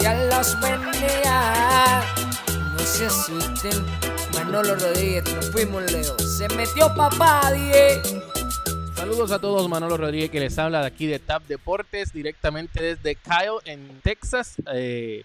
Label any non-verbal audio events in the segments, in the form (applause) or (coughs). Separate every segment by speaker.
Speaker 1: Ya los. No se asusten. Rodríguez, nos fuimos Leo. Se metió.
Speaker 2: Saludos a todos, Manolo Rodríguez que les habla de aquí de TAP Deportes, directamente desde Kyle, en Texas. Eh,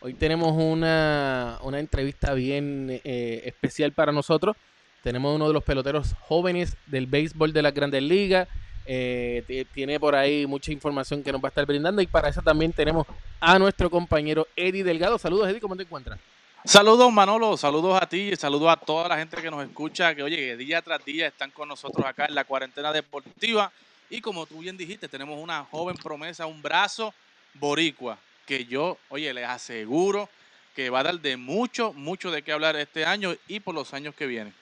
Speaker 2: hoy tenemos una, una entrevista bien eh, especial para nosotros. Tenemos uno de los peloteros jóvenes del béisbol de las grandes ligas. Eh, tiene por ahí mucha información que nos va a estar brindando y para eso también tenemos a nuestro compañero Eddie Delgado. Saludos, Eddie, ¿cómo te encuentras?
Speaker 3: Saludos Manolo, saludos a ti y saludos a toda la gente que nos escucha, que oye, día tras día están con nosotros acá en la cuarentena deportiva y como tú bien dijiste, tenemos una joven promesa, un brazo boricua, que yo, oye, les aseguro que va a dar de mucho, mucho de qué hablar este año y por los años que vienen.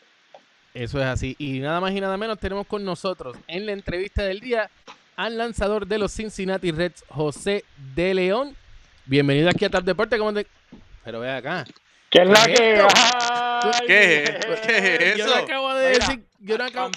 Speaker 2: Eso es así. Y nada más y nada menos tenemos con nosotros en la entrevista del día al lanzador de los Cincinnati Reds, José de León. Bienvenido aquí a Tap Deporte. ¿Cómo te... Pero ve acá.
Speaker 4: ¿Qué es la que?
Speaker 3: ¿Qué? ¿Qué es eso?
Speaker 2: Yo no acabo de decir. Yo no acabo...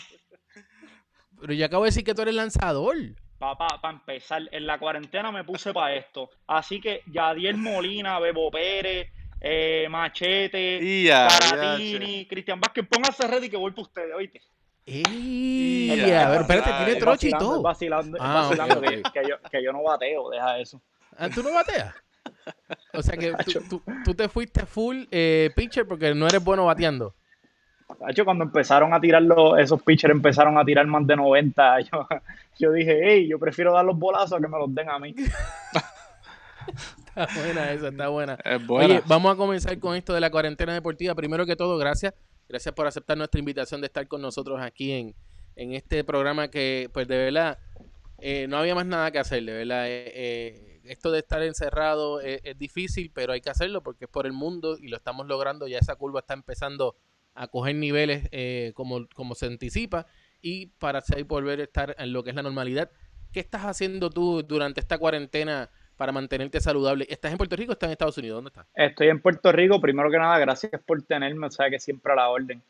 Speaker 2: Pero yo acabo de decir que tú eres lanzador.
Speaker 4: Papá, para empezar, en la cuarentena me puse para esto. Así que Yadiel Molina, Bebo Pérez, eh, Machete,
Speaker 3: Ya,
Speaker 4: Caratini, Cristian Vázquez, pónganse ready que voy para ustedes, oíste.
Speaker 2: ¡Ey! A ver, espérate, tiene troche y
Speaker 4: Vacilando,
Speaker 2: todo.
Speaker 4: Vacilando,
Speaker 2: Ah,
Speaker 4: vacilando que- yo, que yo no bateo, deja eso.
Speaker 2: Ah, ¿Tú no bateas? O sea que tú, tú- tú te fuiste full eh, pitcher porque no eres bueno bateando.
Speaker 4: De hecho, cuando empezaron a tirar los, esos pitchers, empezaron a tirar más de 90. (laughs) Yo, yo dije, hey, yo prefiero dar los bolazos a que me los den a mí. (laughs)
Speaker 2: Está buena esa, está buena.
Speaker 3: Es buena.
Speaker 2: Oye, vamos a comenzar con esto de la cuarentena deportiva. Primero que todo, gracias. Gracias por aceptar nuestra invitación de estar con nosotros aquí en, en este programa que, pues de verdad, eh, no había más nada que hacer, de verdad. Eh, eh, esto de estar encerrado es, difícil, pero hay que hacerlo porque es por el mundo y lo estamos logrando. Ya esa curva está empezando a coger niveles como, como se anticipa y para así volver a estar en lo que es la normalidad. ¿Qué estás haciendo tú durante esta cuarentena para mantenerte saludable? ¿Estás en Puerto Rico o estás en Estados Unidos? ¿Dónde estás?
Speaker 4: Estoy en Puerto Rico, primero que nada, gracias por tenerme, o sea que siempre a la orden.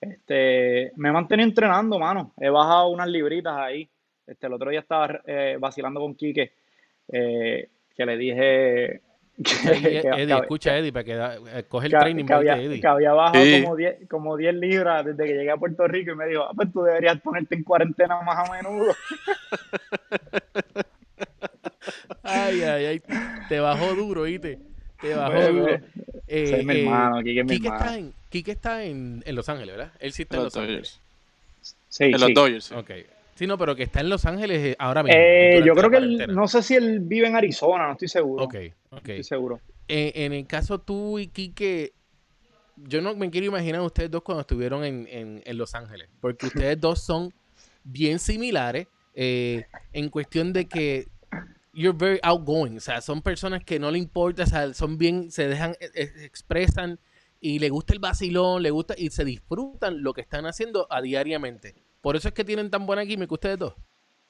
Speaker 4: Este, me he mantenido entrenando, mano. He bajado unas libritas ahí. Este, el otro día estaba eh, vacilando con Quique, eh, que le dije (laughs) que,
Speaker 2: Eddie,
Speaker 4: que-
Speaker 2: Eddie,
Speaker 4: que-
Speaker 2: escucha Eddie para que da- eh, coge el
Speaker 4: que-
Speaker 2: training
Speaker 4: que había,
Speaker 2: de Eddie.
Speaker 4: que había bajado
Speaker 3: Sí.
Speaker 4: como 10 como 10 libras desde que llegué a Puerto Rico y me dijo, ah, pues tú deberías ponerte en cuarentena más a menudo. (laughs)
Speaker 2: Ay, ay, ay. Te bajó duro, ¿viste? Te bajó duro. Eh,
Speaker 4: es mi
Speaker 2: eh,
Speaker 4: hermano, Quique es mi
Speaker 2: Quique
Speaker 4: hermano.
Speaker 2: está, en, Quique está en, en Los Ángeles, ¿verdad? Él sí está en
Speaker 3: Los
Speaker 2: Los Ángeles.
Speaker 3: Dodgers.
Speaker 4: Sí,
Speaker 3: En los
Speaker 4: sí.
Speaker 3: Dodgers. sí.
Speaker 2: Ok. Sí, no, pero que está en Los Ángeles eh, ahora mismo.
Speaker 4: Eh, yo creo que él, no sé si él vive en Arizona, no estoy seguro.
Speaker 2: Ok, ok.
Speaker 4: Estoy seguro.
Speaker 2: Eh, en el caso tú y Quique, yo no me quiero imaginar a ustedes dos cuando estuvieron en, en- en Los Ángeles, porque ustedes dos son bien similares eh, en cuestión de que you're very outgoing, o sea, son personas que no le importa, o sea, son bien, se dejan, eh, eh, expresan y le gusta el vacilón, le gusta y se disfrutan lo que están haciendo a diariamente. Por eso es que tienen tan buena química ustedes dos.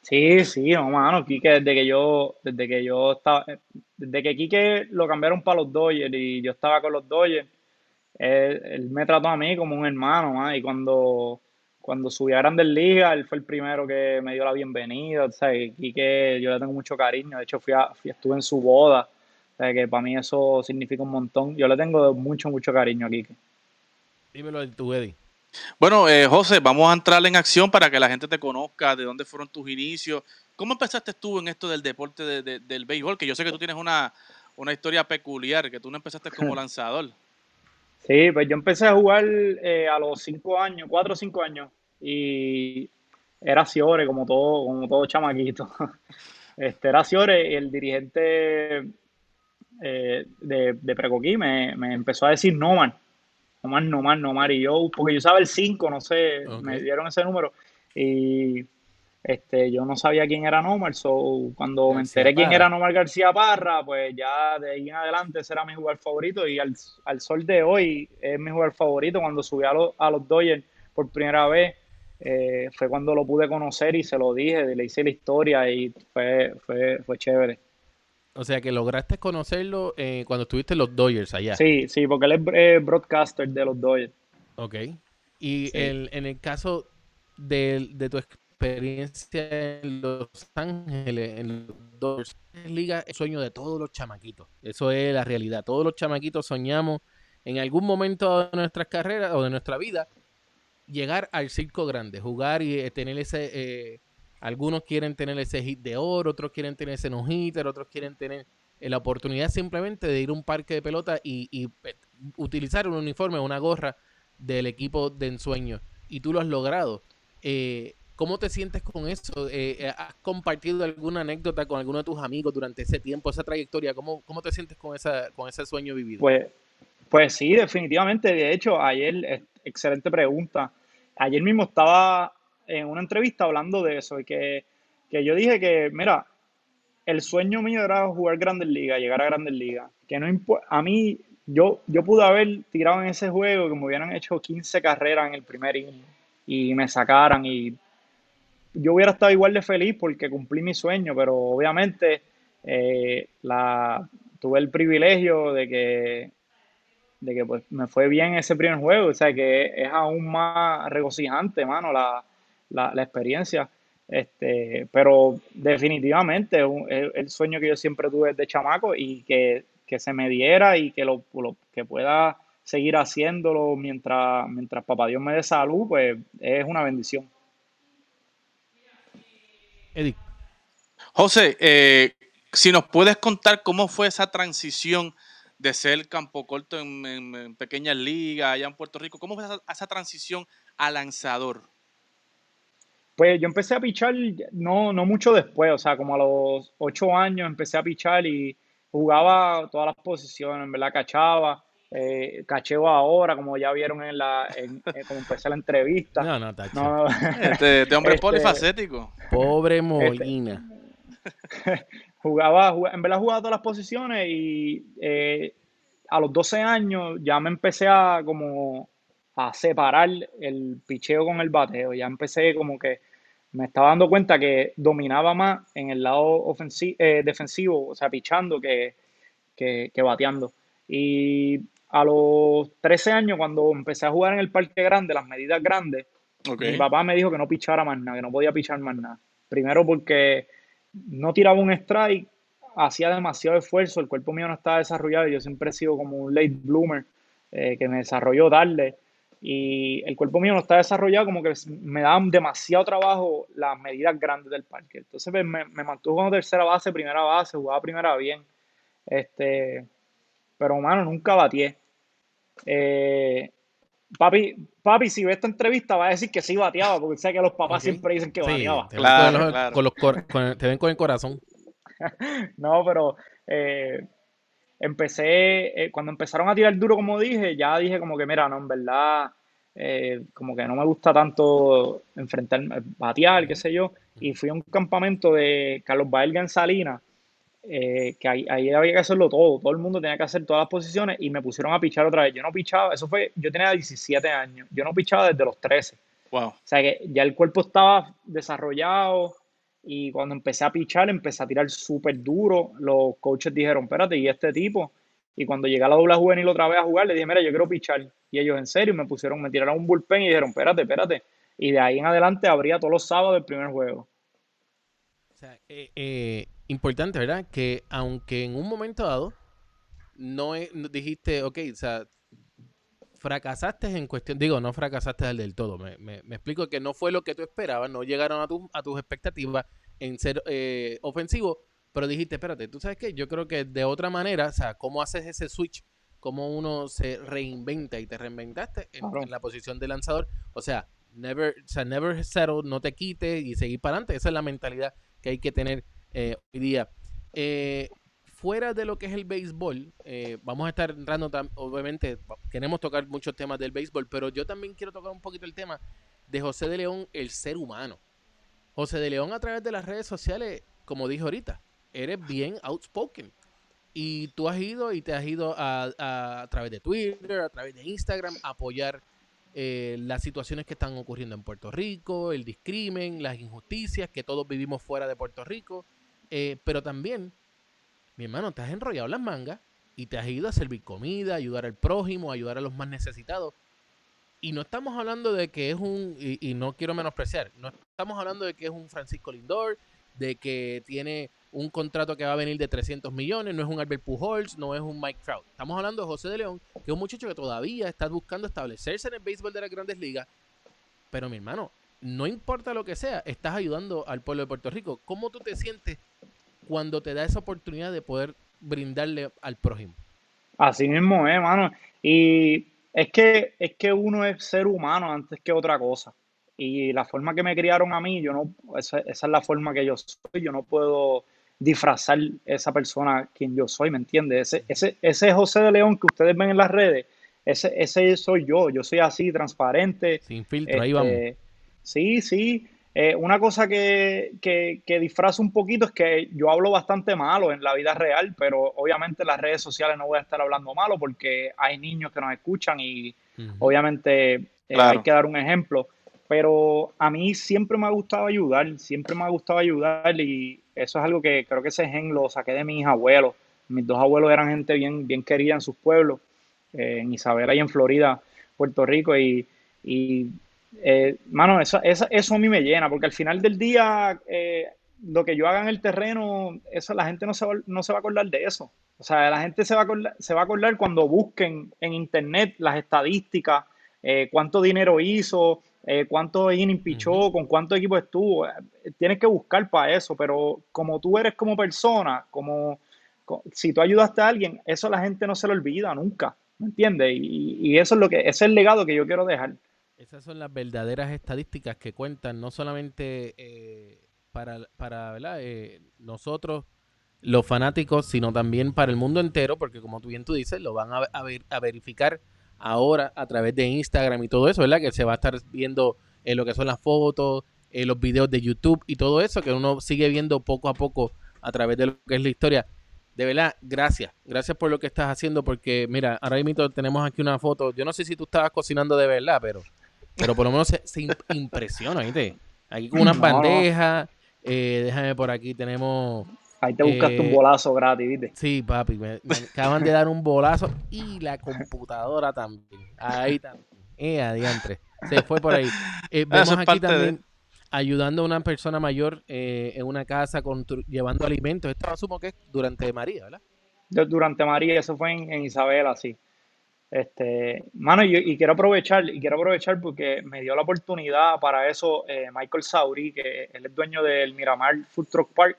Speaker 4: Sí, sí, no, mano, Quique, desde que yo, desde que yo estaba, eh, desde que Quique lo cambiaron para los Dodgers y yo estaba con los Dodgers, él, él me trató a mí como un hermano, man, y cuando, cuando subí a Grandes Ligas, él fue el primero que me dio la bienvenida, o sea, que Quique, yo le tengo mucho cariño, de hecho fui a, fui- estuve en su boda, o sea, que para mí eso significa un montón, yo le tengo mucho, mucho cariño a Quique.
Speaker 2: Dímelo tu Eddie.
Speaker 3: Bueno, eh, José, vamos a entrar en acción para que la gente te conozca, de dónde fueron tus inicios. ¿Cómo empezaste tú en esto del deporte de- de- del béisbol? Que yo sé que tú tienes una, una historia peculiar, que tú no empezaste como (laughs) lanzador.
Speaker 4: Sí, pues yo empecé a jugar eh, a los cinco años, cuatro o cinco años, y era Ciore, como todo, como todo chamaquito. (laughs) Este, era Ciore, y el dirigente eh, de, de Precoquí me, me empezó a decir Nomar, Nomar, Nomar, Nomar, y yo, porque yo usaba el 5, no sé, me dieron ese número, y este, yo no sabía quién era Nomar, so cuando me enteré quién era Nomar García Parra, pues ya de ahí en adelante ese era mi jugador favorito y al, al sol de hoy es mi jugador favorito. Cuando subí a, los a los Dodgers por primera vez, eh, fue cuando lo pude conocer y se lo dije, le hice la historia y fue, fue, fue chévere.
Speaker 2: O sea, que lograste conocerlo eh, cuando estuviste en los Dodgers allá.
Speaker 4: Sí, sí, porque él es eh, broadcaster de los Dodgers.
Speaker 2: Ok. Y
Speaker 4: Sí.
Speaker 2: el- en el caso de, de tu experiencia en Los Ángeles, en los Dodgers, liga es sueño de todos los chamaquitos. Eso es la realidad. Todos los chamaquitos soñamos en algún momento de nuestras carreras o de nuestra vida llegar al circo grande, jugar y eh, tener ese... Eh, algunos quieren tener ese hit de oro, otros quieren tener ese no-hitter, otros quieren tener eh, la oportunidad simplemente de ir a un parque de pelota y, utilizar un uniforme, una gorra del equipo de ensueño. Y tú lo has logrado. ¿Cómo te sientes con eso? ¿Has compartido alguna anécdota con alguno de tus amigos durante ese tiempo, esa trayectoria? ¿Cómo, cómo te sientes con, esa, con ese sueño vivido?
Speaker 4: Pues, pues sí, definitivamente. De hecho, ayer, excelente pregunta. Ayer mismo estaba en una entrevista hablando de eso, y que, yo dije que, mira, el sueño mío era jugar Grandes Ligas, llegar a Grandes Ligas. Que no a mí, yo, yo pude haber tirado en ese juego que me hubieran hecho 15 carreras en el primer inning y me sacaran y yo hubiera estado igual de feliz porque cumplí mi sueño, pero obviamente eh, la, tuve el privilegio de que de que pues me fue bien ese primer juego, o sea que es aún más regocijante, mano, la, la, experiencia. Este, pero definitivamente es el sueño que yo siempre tuve de chamaco y que, se me diera y que lo, que pueda seguir haciéndolo mientras, mientras papá Dios me dé salud, pues es una bendición.
Speaker 3: Eddie. José, eh, si nos puedes contar cómo fue esa transición de ser campo corto en, pequeñas ligas allá en Puerto Rico. ¿Cómo fue esa, transición a lanzador?
Speaker 4: Pues yo empecé a pichar no, no mucho después, o sea, como a los ocho años empecé a pichar y jugaba todas las posiciones, en verdad cachaba, eh, cacheo ahora, como ya vieron en la, en, como empecé la entrevista.
Speaker 3: No, no, no este, este, hombre es este, polifacético.
Speaker 2: Pobre este, Molina. (laughs)
Speaker 4: jugaba, en verdad jugaba todas las posiciones y eh, a los 12 años ya me empecé a como a separar el picheo con el bateo. Ya empecé como que me estaba dando cuenta que dominaba más en el lado ofensivo, eh, defensivo, o sea, pichando que, bateando. Y a los 13 años, cuando empecé a jugar en el parque grande, las medidas grandes, mi papá me dijo que no pichara más nada, que no podía pichar más nada. Primero porque no tiraba un strike, hacía demasiado esfuerzo, el cuerpo mío no estaba desarrollado, yo siempre he sido como un late bloomer eh, que me desarrolló tarde y el cuerpo mío no está desarrollado, como que me daban demasiado trabajo las medidas grandes del parque. Entonces pues, me, mantuvo como tercera base, primera base, jugaba primera bien. Este, pero mano, nunca batié. Eh, papi, papi, si ve esta entrevista va a decir que sí bateaba, porque sé que los papás siempre dicen que bateaba.
Speaker 2: Te, claro, Con los, te ven con el corazón. (laughs)
Speaker 4: no, pero eh, empecé, eh, cuando empezaron a tirar duro, como dije, ya dije como que, mira, no, en verdad, eh, como que no me gusta tanto enfrentarme, batear, qué sé yo, y fui a un campamento de Carlos Baelga en Salinas, que ahí, había que hacerlo todo, todo el mundo tenía que hacer todas las posiciones y me pusieron a pichar otra vez. Yo no pichaba, eso fue, yo tenía 17 años, yo no pichaba desde los 13. Wow. O sea que ya el cuerpo estaba desarrollado, y cuando empecé a pichar, empecé a tirar súper duro. Los coaches dijeron, espérate, ¿y este tipo? Y cuando llegué a la doble juvenil otra vez a jugar, le dije, mira, yo quiero pichar. Y ellos, en serio, me pusieron, me tiraron un bullpen y dijeron, espérate, espérate. Y de ahí en adelante abría todos los sábados el primer juego.
Speaker 2: O sea, eh, eh, importante, ¿verdad? Que aunque en un momento dado no, dijiste, ok, o sea, fracasaste en cuestión, digo, no fracasaste del, todo, me, me, explico que no fue lo que tú esperabas, no llegaron a, a tus expectativas en ser eh, ofensivo, pero dijiste, espérate, tú sabes qué, yo creo que de otra manera, o sea, cómo haces ese switch, cómo uno se reinventa y te reinventaste en, la posición de lanzador, o sea, never, o sea, never settle, no te quites y seguir para adelante, esa es la mentalidad que hay que tener eh, hoy día. Eh, fuera de lo que es el béisbol, eh, vamos a estar entrando, obviamente, queremos tocar muchos temas del béisbol, pero yo también quiero tocar un poquito el tema de José de León, el ser humano. José de León a través de las redes sociales, como dije ahorita, eres bien outspoken. Y tú has ido y te has ido a, través de Twitter, a través de Instagram, a apoyar eh, las situaciones que están ocurriendo en Puerto Rico, el discrimen, las injusticias que todos vivimos fuera de Puerto Rico, eh, pero también mi hermano, te has enrollado las mangas y te has ido a servir comida, ayudar al prójimo, ayudar a los más necesitados. Y no estamos hablando de que es un, y, y no quiero menospreciar, no estamos hablando de que es un Francisco Lindor, de que tiene un contrato que va a venir de 300 millones, no es un Albert Pujols, no es un Mike Trout. Estamos hablando de José de León, que es un muchacho que todavía está buscando establecerse en el béisbol de las grandes ligas. Pero mi hermano, no importa lo que sea, estás ayudando al pueblo de Puerto Rico. ¿Cómo tú te sientes cuando te da esa oportunidad de poder brindarle al prójimo?
Speaker 4: Así mismo es, mano. Y es que, es que uno es ser humano antes que otra cosa. Y la forma que me criaron a mí, yo no, esa, esa es la forma que yo soy. Yo no puedo disfrazar esa persona quien yo soy, ¿me entiendes? Ese, ese, ese José de León que ustedes ven en las redes, ese, ese soy yo. Yo soy así, transparente.
Speaker 2: Sin filtro, ahí vamos.
Speaker 4: Este, sí, sí. Eh, una cosa que, que, que disfrazo un poquito es que yo hablo bastante malo en la vida real, pero obviamente en las redes sociales no voy a estar hablando malo porque hay niños que nos escuchan y obviamente eh,
Speaker 3: Claro.
Speaker 4: hay que dar un ejemplo. Pero a mí siempre me ha gustado ayudar, siempre me ha gustado ayudar y eso es algo que creo que ese gen lo saqué de mis abuelos. Mis dos abuelos eran gente bien, bien querida en sus pueblos, eh, en Isabela y en Florida, Puerto Rico. Y, y eh, mano, eso, eso, eso a mí me llena, porque al final del día, eh, lo que yo haga en el terreno, eso la gente no se va, no se va a acordar de eso. O sea, la gente se va a acordar, se va a acordar cuando busquen en internet las estadísticas, eh, cuánto dinero hizo, eh, cuánto inning pichó, con cuánto equipo estuvo. Tienes que buscar para eso, pero como tú eres como persona, como co- si tú ayudaste a alguien, eso la gente no se lo olvida nunca, ¿me entiendes? Y, y eso es lo que, ese es el legado que yo quiero dejar.
Speaker 2: Esas son las verdaderas estadísticas que cuentan no solamente eh, para, para. Eh, nosotros, los fanáticos, sino también para el mundo entero, porque como tú bien tú dices, lo van a, a ver- a verificar ahora a través de Instagram y todo eso, ¿verdad? Que se va a estar viendo eh, lo que son las fotos, eh, los videos de YouTube y todo eso, que uno sigue viendo poco a poco a través de lo que es la historia. De verdad, gracias. Gracias por lo que estás haciendo, porque mira, ahora mismo tenemos aquí una foto. Yo no sé si tú estabas cocinando de verdad, pero, pero por lo menos se, se im- impresiona, ¿viste? Aquí con unas
Speaker 4: No,
Speaker 2: bandejas. eh, déjame por aquí, tenemos.
Speaker 4: Ahí te buscaste
Speaker 2: Eh,
Speaker 4: un bolazo gratis, ¿viste?
Speaker 2: Sí, papi, me, me acaban de dar un bolazo y la computadora también. Ahí también. Eh, adiantre. Se fue por ahí. Eh, vemos
Speaker 3: es
Speaker 2: aquí
Speaker 3: de-
Speaker 2: también ayudando a una persona mayor eh, en una casa constru- llevando alimentos. Esto asumo que es durante María, ¿verdad?
Speaker 4: Durante María, eso fue en, en Isabela, sí. Este, mano, y, y quiero aprovechar, y quiero aprovechar porque me dio la oportunidad para eso eh, Michael Sauri, que él es dueño del Miramar Food Truck Park.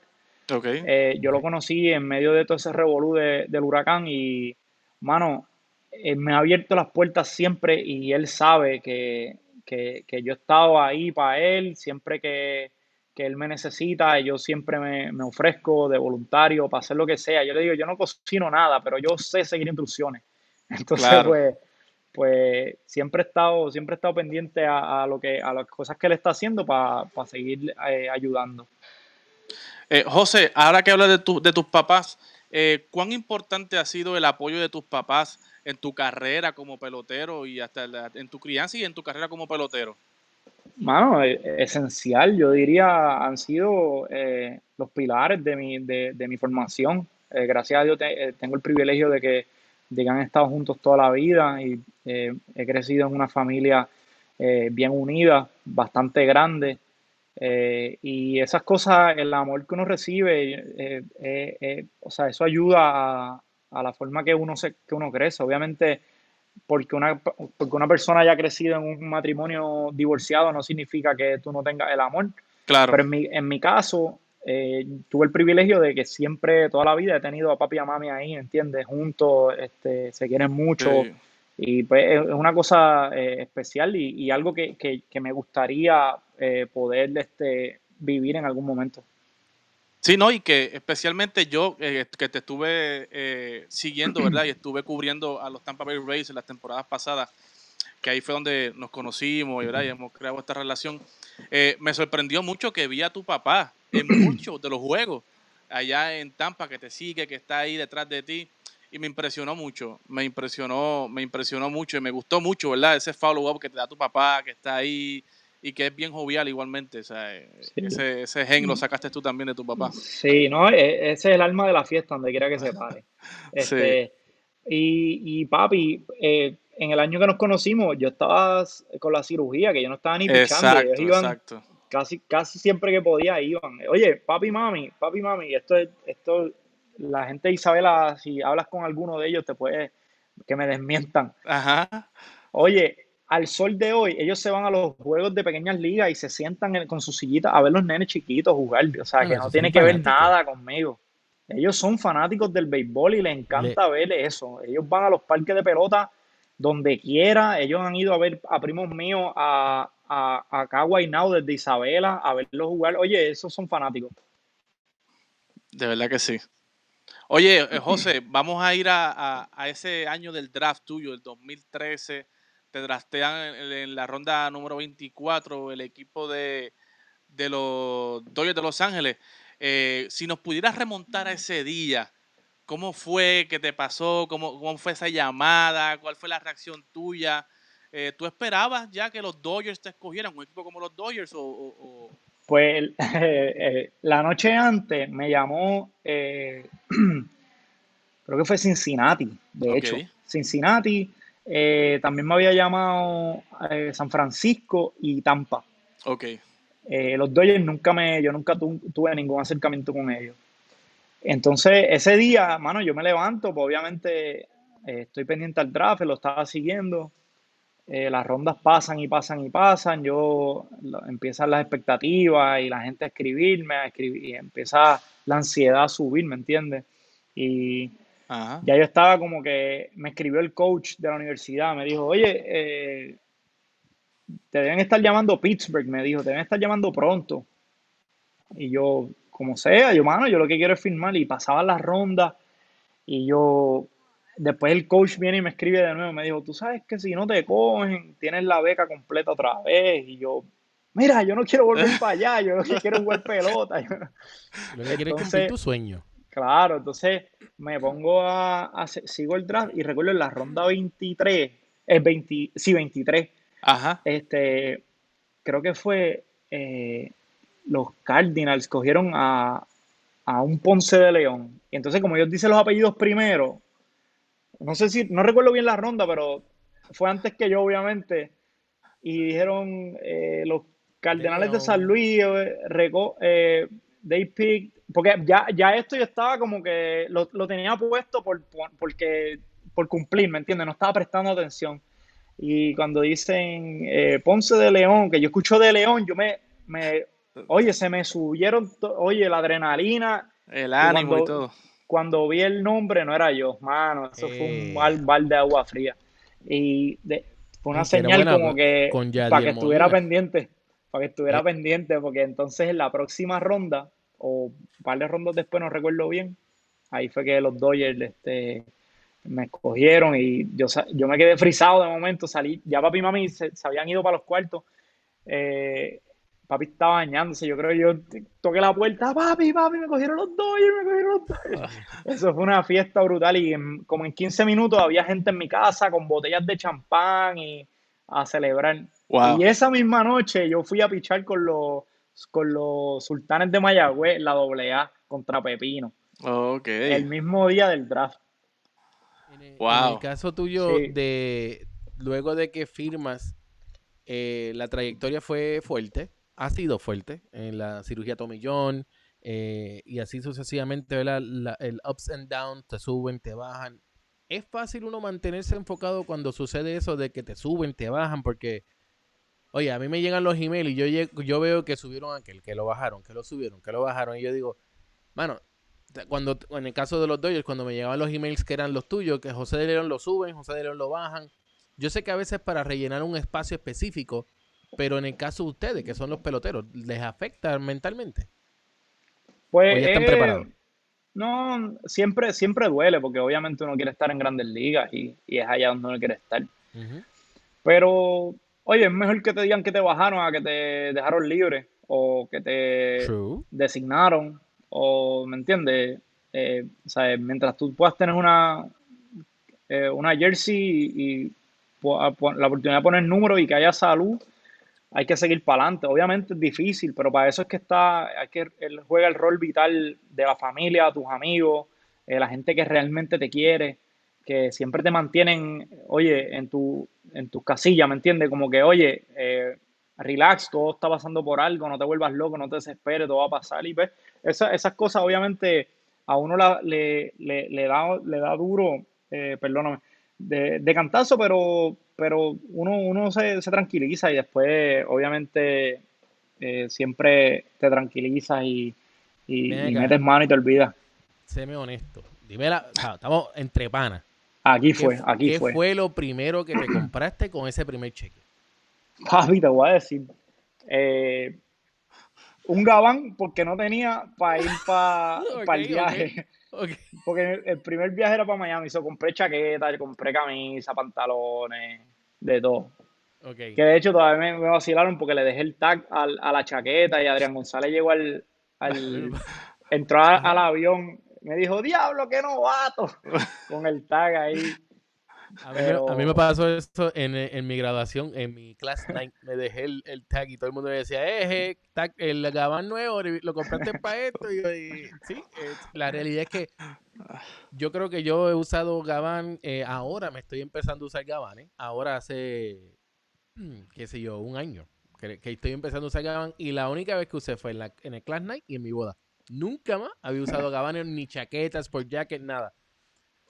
Speaker 3: Ok.
Speaker 4: Eh, yo lo conocí en medio de todo ese revolú de- del huracán y, mano, eh, me ha abierto las puertas siempre y él sabe que, que, que yo he estado ahí para él, siempre que, que él me necesita, yo siempre me, me ofrezco de voluntario para hacer lo que sea. Yo le digo, yo no cocino nada, pero yo sé seguir instrucciones. Entonces,
Speaker 3: Claro.
Speaker 4: pues, pues siempre he estado, siempre he estado pendiente a, a lo que, a las cosas que él está haciendo para seguir eh, ayudando.
Speaker 3: Eh, José, ahora que hablas de, tu- de tus papás, eh, ¿cuán importante ha sido el apoyo de tus papás en tu carrera como pelotero y hasta la- en tu crianza y en tu carrera como pelotero?
Speaker 4: Mano, e- esencial, yo diría, han sido eh, los pilares de mi, de, de mi formación. Eh, gracias a Dios te- eh, tengo el privilegio de que, de que han estado juntos toda la vida y eh, he crecido en una familia eh, bien unida, bastante grande. Eh, y esas cosas, el amor que uno recibe, eh, eh, eh, o sea, eso ayuda a, a la forma que uno, se, que uno crece. Obviamente, porque una, porque una persona haya crecido en un matrimonio divorciado no significa que tú no tengas el amor.
Speaker 3: Claro.
Speaker 4: Pero en mi, en mi caso, eh, tuve el privilegio de que siempre, toda la vida, he tenido a papi y a mami ahí, ¿entiendes? Juntos, este, se quieren mucho.
Speaker 3: Sí.
Speaker 4: Y pues es una cosa eh, especial y, y algo que, que- que me gustaría eh, poder este, vivir en algún momento.
Speaker 3: Sí, no, y que especialmente yo, eh, que te estuve eh, siguiendo, (clears throat) ¿verdad? Y estuve cubriendo a los Tampa Bay Rays en las temporadas pasadas, que ahí fue donde nos conocimos, ¿verdad? Y hemos creado esta relación. Eh, me sorprendió mucho que vi a tu papá en (clears throat) muchos de los juegos allá en Tampa, que te sigue, que está ahí detrás de ti. Y me impresionó mucho, me impresionó, me impresionó mucho y me gustó mucho, ¿verdad? Ese follow-up que te da tu papá, que está ahí y que es bien jovial igualmente. O sea,
Speaker 4: Sí.
Speaker 3: ese, ese gen lo sacaste tú también de tu papá.
Speaker 4: Sí, no, E- ese es el alma de la fiesta, donde quiera que se pare. (laughs)
Speaker 3: Sí.
Speaker 4: Este, y, y papi, eh, en el año que nos conocimos, yo estaba con la cirugía, que yo no estaba ni pichando.
Speaker 3: Exacto,
Speaker 4: iban,
Speaker 3: exacto.
Speaker 4: Casi, casi siempre que podía iban. Oye, papi, mami, papi, mami, esto es, esto, la gente de Isabela, si hablas con alguno de ellos, te puede que me desmientan.
Speaker 3: Ajá.
Speaker 4: Oye, al sol de hoy, ellos se van a los juegos de pequeñas ligas y se sientan en- con sus sillitas a ver los nenes chiquitos jugar. O sea, que no tiene que ver nada conmigo. Ellos son fanáticos del béisbol y les encanta ver eso. Ellos van a los parques de pelota donde quiera. Ellos han ido a ver a primos míos a, a, a Now desde Isabela a verlos jugar. Oye, esos son fanáticos.
Speaker 3: De verdad que sí. Oye, eh, (clears throat) José, vamos a ir a, a- a ese año del draft tuyo, el 2013. Te draftean en, en la ronda número 24 el equipo de, de los Dodgers de Los Ángeles. Eh, si nos pudieras remontar a ese día, ¿cómo fue que te pasó? ¿Cómo, cómo fue esa llamada? ¿Cuál fue la reacción tuya? Eh, ¿Tú esperabas ya que los Dodgers te escogieran, un equipo como los Dodgers? O, o- o-
Speaker 4: Pues (laughs) eh, la noche antes me llamó, eh, (clears throat) creo que fue Cincinnati, de
Speaker 3: Ok.
Speaker 4: hecho. Cincinnati, eh, también me había llamado San Francisco y Tampa.
Speaker 3: Ok,
Speaker 4: los Dodgers nunca me, yo nunca tu- tuve ningún acercamiento con ellos. Entonces, ese día, mano, yo me levanto, pues obviamente estoy pendiente al draft, lo estaba siguiendo. Eh, las rondas pasan y pasan y pasan. Yo lo- empiezan las expectativas y la gente a escribirme, a escribir, y empieza la ansiedad a subir, ¿me entiendes? Y
Speaker 3: ajá.
Speaker 4: ya yo estaba como que me escribió el coach de la universidad, me dijo, oye, eh, te deben estar llamando Pittsburgh, me dijo, te deben estar llamando pronto. Y yo, como sea, yo, mano, yo lo que quiero es firmar. Y pasaban las rondas y yo, después el coach viene y me escribe de nuevo, me dijo, tú sabes que si no te cogen, tienes la beca completa otra vez. Y yo, mira, yo no quiero volver (laughs) para allá, yo (laughs) lo que quiero es jugar pelota.
Speaker 2: Lo que quieres es cumplir
Speaker 4: Entonces-
Speaker 2: tu sueño.
Speaker 4: Claro, entonces me pongo a, sigo el draft y recuerdo en la ronda 23, el 20, sí, 23,
Speaker 3: Ajá.
Speaker 4: este, creo que fue eh, los Cardinals cogieron a, a un Ponce de León. Y entonces, como ellos dicen los apellidos primero, no sé si, no recuerdo bien la ronda, pero fue antes que yo, obviamente, y dijeron eh, los Cardenales de San. Luis, eh, reco- eh, they picked, porque ya, ya esto yo estaba como que lo, lo tenía puesto por, por- porque, por cumplir, ¿me entiendes? No estaba prestando atención. Y cuando dicen eh, Ponce de León, que yo escucho de León, yo me, me oye, se me subieron, oye, la adrenalina.
Speaker 3: El ánimo y
Speaker 4: cuando-
Speaker 3: todo.
Speaker 4: Cuando vi el nombre, no era yo, mano, eso fue
Speaker 2: Eh.
Speaker 4: un bal, bal de agua fría. Y de- fue una señal como que para que estuviera
Speaker 2: Molina.
Speaker 4: pendiente, para que estuviera
Speaker 2: Eh.
Speaker 4: pendiente, porque entonces en la próxima ronda, o un par de rondas después, no recuerdo bien, ahí fue que los Dodgers este, me escogieron y yo, yo me quedé frisado de momento, salí, ya papi y mami se, se habían ido para los cuartos, eh, papi estaba bañándose, yo creo que yo toqué la puerta, papi, papi, me cogieron los Dodgers, me cogieron los Dodgers. (laughs) Eso fue una fiesta brutal y en- como en 15 minutos había gente en mi casa con botellas de champán y a celebrar.
Speaker 3: Wow.
Speaker 4: Y esa misma noche yo fui a pichar con los, con los sultanes de Mayagüez, la AA contra Pepino,
Speaker 3: Ok.
Speaker 4: el mismo día del draft.
Speaker 2: En el, en
Speaker 3: Wow.
Speaker 2: el caso tuyo,
Speaker 4: Sí.
Speaker 2: de luego de que firmas, eh, la trayectoria fue fuerte, ha sido fuerte en la cirugía Tommy John eh, y así sucesivamente, ¿verdad? El ups and downs, te suben, te bajan. Es fácil uno mantenerse enfocado cuando sucede eso de que te suben, te bajan, porque, oye, a mí me llegan los emails y yo, yo veo que subieron aquel, que lo bajaron, que lo subieron, que lo bajaron, y yo digo, mano, cuando en el caso de los Dodgers, cuando me llegaban los emails que eran los tuyos, que José de León lo suben, José de León lo bajan. Yo sé que a veces para rellenar un espacio específico, pero en el caso de ustedes, que son los peloteros, ¿les afecta mentalmente?
Speaker 4: Pues
Speaker 2: ¿O ya están
Speaker 4: eh,
Speaker 2: preparados?
Speaker 4: no, siempre, siempre duele porque obviamente uno quiere estar en grandes ligas y, y es allá donde uno quiere estar. Pero, oye, es mejor que te digan que te bajaron a que te dejaron libre o que te
Speaker 2: True.
Speaker 4: designaron o, ¿me entiendes? Eh, o sea, mientras tú puedas tener una, eh, una jersey y, y la oportunidad de poner números y que haya salud, hay que seguir para adelante. Obviamente es difícil, pero para eso es que está, hay que, él juega el rol vital de la familia, tus amigos, eh, la gente que realmente te quiere. que siempre te mantienen, oye, en tu, en tus casillas, ¿me entiendes? Como que, oye, eh, relax, todo está pasando por algo, no te vuelvas loco, no te desesperes, todo va a pasar. Y pues, esas cosas obviamente a uno le, le, da, le da duro, eh, perdóname, de, de, cantazo, pero, pero uno, uno se, tranquiliza y después obviamente eh, siempre te tranquilizas y, y, metes mano y te olvidas.
Speaker 2: Séme honesto. Dime la, estamos entre panas.
Speaker 4: Aquí fue, aquí
Speaker 2: ¿qué
Speaker 4: fue.
Speaker 2: ¿Qué fue lo primero que te compraste con ese primer cheque?
Speaker 4: Javi, te voy a decir. Eh, un gabán porque no tenía para ir para (laughs) el viaje. Porque el primer viaje era para Miami. So, compré chaqueta, compré camisa, pantalones, de todo. Que de hecho todavía me, vacilaron porque le dejé el tag a la chaqueta y Adrián González llegó al. al (laughs) entró al avión. Me dijo, diablo, qué novato. (laughs) Con el tag ahí.
Speaker 2: A mí, me pasó esto en, mi graduación, en mi class night, me dejé el, tag y todo el mundo me decía, eh, tag, el gabán nuevo, lo compraste para esto. Y yo, sí, la realidad es que yo creo que yo he usado gabán, eh, ahora me estoy empezando a usar gabán, ¿eh? ahora hace, (clears throat) qué sé yo, un año que, estoy empezando a usar gabán y la única vez que usé fue en, la, en el class night y en mi boda. Nunca más había usado gabanes, ni chaquetas, por jacket, nada.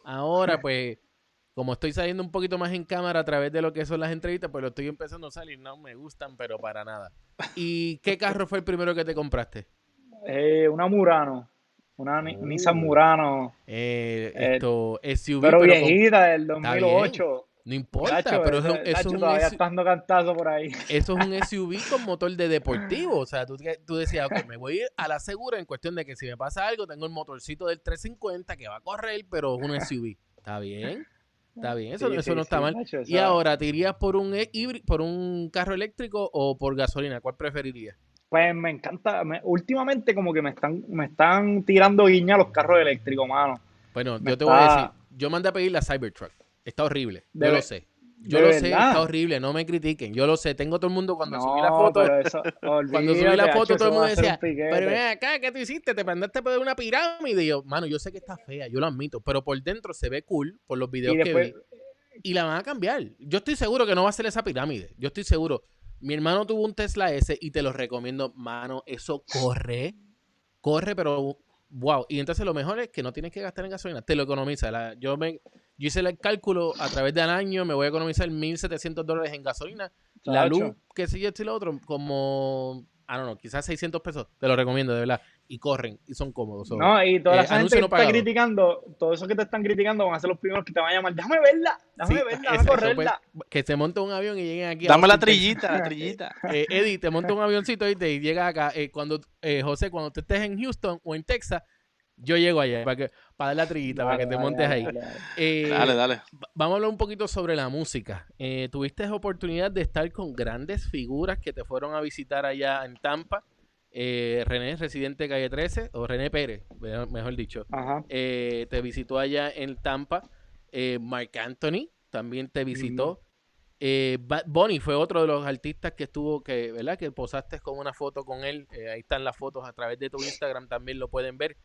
Speaker 2: Ahora, (laughs) pues, como estoy saliendo un poquito más en cámara a través de lo que son las entrevistas, pues lo estoy empezando a salir. No me gustan, pero para nada. ¿Y qué (laughs) carro fue el primero que te compraste?
Speaker 4: Eh, una Murano. Una uh. Nissan Murano.
Speaker 2: Eh, eh esto, SUV.
Speaker 4: Pero, viejita, del 2008.
Speaker 2: No importa, pero eso, es un
Speaker 4: todavía estando cantando por ahí.
Speaker 2: Eso es un (laughs) SUV con motor de deportivo. O sea, tú, tú decías, ok, me voy a ir a la segura en cuestión de que si me pasa algo, tengo el motorcito del 350 que va a correr, pero es un SUV. ¿Está bien? Está bien, eso, eso no está mal. y ahora, ¿te irías por un e por un carro eléctrico o por gasolina? ¿Cuál preferirías?
Speaker 4: Pues me encanta, últimamente como que me están, me están tirando guiña los carros eléctricos, mano.
Speaker 2: Bueno, yo te voy a decir, yo mandé a pedir la Cybertruck. Está horrible, yo lo sé. Yo lo sé, está horrible, no me critiquen. Yo lo sé, tengo todo el mundo cuando subí la foto. (laughs) cuando subí la foto, todo el mundo decía, pero ven acá, ¿qué tú hiciste? Te mandaste por una pirámide. Y yo, mano, yo sé que está fea, yo lo admito, pero por dentro se ve cool por los videos que vi. Y la van a cambiar. Yo estoy seguro que no va a ser esa pirámide. Yo estoy seguro. Mi hermano tuvo un Tesla S y te lo recomiendo, mano, eso corre. Corre, pero wow. Y entonces lo mejor es que no tienes que gastar en gasolina, te lo economiza. yo me yo hice el cálculo a través del año, me voy a economizar 1.700 dólares en gasolina. La luz, que sé yo, esto y lo otro, como, ah, no, no, quizás 600 pesos. Te lo recomiendo, de verdad. Y corren, y son cómodos.
Speaker 4: no, y toda la eh, gente que te está criticando, todo eso que te están criticando van a ser los primeros que te van a llamar. Déjame verla, déjame verla, déjame correrla.
Speaker 2: que se monte un avión y lleguen aquí.
Speaker 3: Dame la trillita, la trillita. (laughs)
Speaker 2: Eh, Eddie, te monta un avioncito y te llega acá. Eh, cuando, eh, José, cuando tú estés en Houston o en Texas, yo llego allá para, que, para dar la trillita, para que te montes ahí.
Speaker 3: Eh, dale, dale.
Speaker 2: Vamos a hablar un poquito sobre la música. Eh, tuviste oportunidad de estar con grandes figuras que te fueron a visitar allá en Tampa. Eh, René, residente de calle 13, o René Pérez, mejor dicho, te visitó allá en Tampa. Mark Anthony también te visitó. Bonnie fue otro de los artistas que estuvo, que, ¿verdad? Que posaste con una foto con él. ahí están las fotos a través de tu Instagram, también lo pueden ver.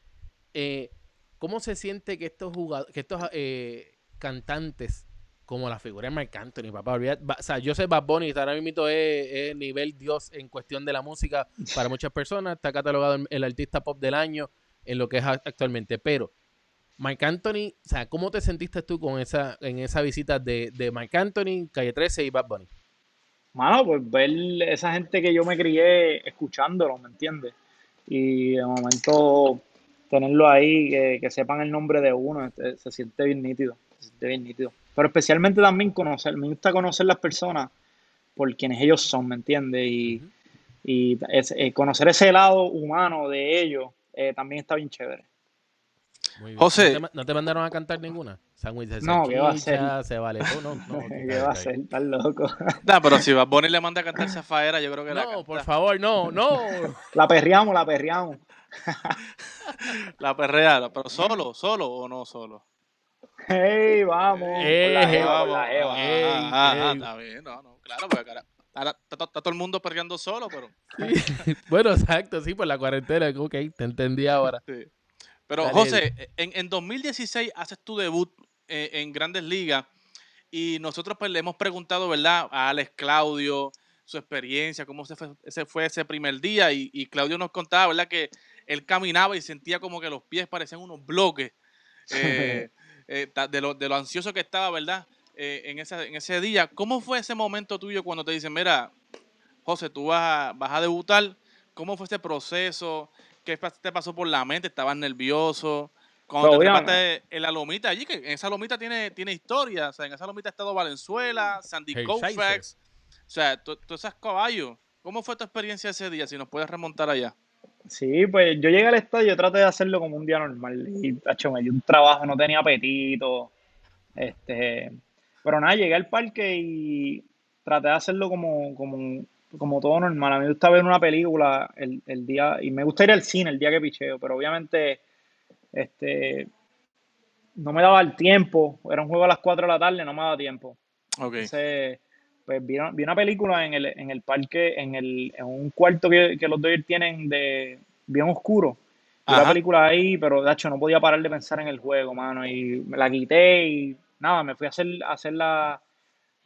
Speaker 2: Eh, ¿Cómo se siente que estos jugadores, que estos eh, cantantes, como la figura de Marc Anthony, papá, o sea, yo sé Bad Bunny, ahora mismo es, nivel Dios en cuestión de la música para muchas personas, está catalogado el, artista pop del año en lo que es actualmente, pero Marc Anthony, o sea, ¿cómo te sentiste tú con esa, en esa visita de, de Anthony, Calle 13 y Bad Bunny?
Speaker 4: Mano, pues ver esa gente que yo me crié escuchándolo, ¿me entiendes? Y de momento tenerlo ahí, que, sepan el nombre de uno, este, se, siente bien nítido, se siente bien nítido. Pero especialmente también conocer, me gusta conocer las personas por quienes ellos son, ¿me entiendes? Y, eh, conocer ese lado humano de ellos eh, también está bien chévere.
Speaker 3: José.
Speaker 2: ¿No te, mandaron a cantar ninguna?
Speaker 4: Sándwich de no, ¿qué va a ser?
Speaker 2: Se vale. no, no, (laughs)
Speaker 4: ¿Qué va a ser? Estás loco. (laughs)
Speaker 3: no, pero si Bad le manda a cantar Zafaera, yo creo que
Speaker 2: no, por favor, no, no. (laughs)
Speaker 4: La perreamos, la perreamos. (laughs)
Speaker 3: la perrea, pero solo, solo o no solo.
Speaker 4: Hey, vamos.
Speaker 3: Hey, vamos. La está bien, no, no, claro, porque cara, está, todo el mundo perreando solo, pero. (laughs)
Speaker 2: bueno, exacto, sí, por la cuarentena, ok, te entendí ahora.
Speaker 3: Pero José, en, en 2016 haces tu debut eh, en grandes ligas y nosotros pues le hemos preguntado, ¿verdad? A Alex Claudio, su experiencia, cómo se fue, ese fue ese primer día y, Claudio nos contaba, ¿verdad? Que él caminaba y sentía como que los pies parecían unos bloques eh, (laughs) eh, de, lo, de, lo, ansioso que estaba, ¿verdad? en, ese, en ese día. ¿Cómo fue ese momento tuyo cuando te dicen, mira, José, tú vas a, vas a debutar? ¿Cómo fue ese proceso? ¿Qué te pasó por la mente? ¿Estabas nervioso? Cuando te en la lomita allí, que en esa lomita tiene, tiene historia. O sea, en esa lomita ha estado Valenzuela, Sandy Koufax. O sea, todos esos caballos. ¿Cómo fue tu experiencia ese día? Si nos puedes remontar allá.
Speaker 4: Sí, pues yo llegué al estadio, y traté de hacerlo como un día normal. Y, hecho, me dio un trabajo, no tenía apetito. Este, pero nada, llegué al parque y traté de hacerlo como, como, como todo normal. A mí me gusta ver una película el, el día, y me gusta ir al cine el día que picheo, pero obviamente este, no me daba el tiempo, era un juego a las 4 de la tarde, no me daba tiempo.
Speaker 3: Okay.
Speaker 4: Entonces, pues vi, una película en el, en el parque, en, el, en un cuarto que, los Dodgers tienen de bien oscuro. Vi la película ahí, pero de hecho no podía parar de pensar en el juego, mano. Y me la quité y nada, me fui a hacer, hacer la,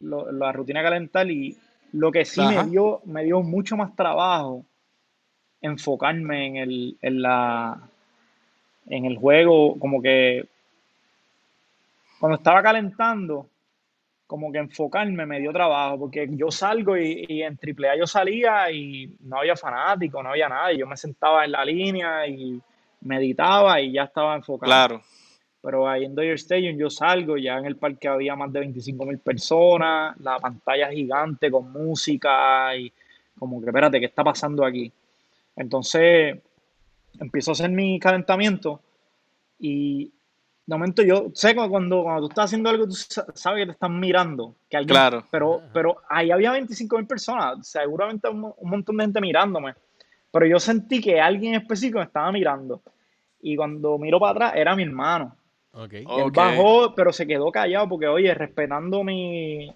Speaker 4: la rutina calentar y lo que sí me dio, me dio mucho más trabajo enfocarme en, el, en, la, en el juego, como que cuando estaba calentando, como que enfocarme me dio trabajo, porque yo salgo y, en AAA yo salía y no había fanático, no había nada, y yo me sentaba en la línea y meditaba y ya estaba enfocado.
Speaker 3: Claro.
Speaker 4: Pero ahí en Dodger Stadium yo salgo, ya en el parque había más de 25 mil personas, la pantalla gigante con música y como que espérate, ¿qué está pasando aquí? Entonces empiezo a hacer mi calentamiento y de momento yo sé cuando, cuando tú estás haciendo algo, tú sabes que te están mirando. Que alguien,
Speaker 3: claro.
Speaker 4: Pero, pero ahí había 25 mil personas, seguramente un, montón de gente mirándome. Pero yo sentí que alguien específico me estaba mirando. Y cuando miro para atrás, era mi hermano.
Speaker 2: Okay.
Speaker 4: Él bajó, pero se quedó callado porque, oye, respetando mi,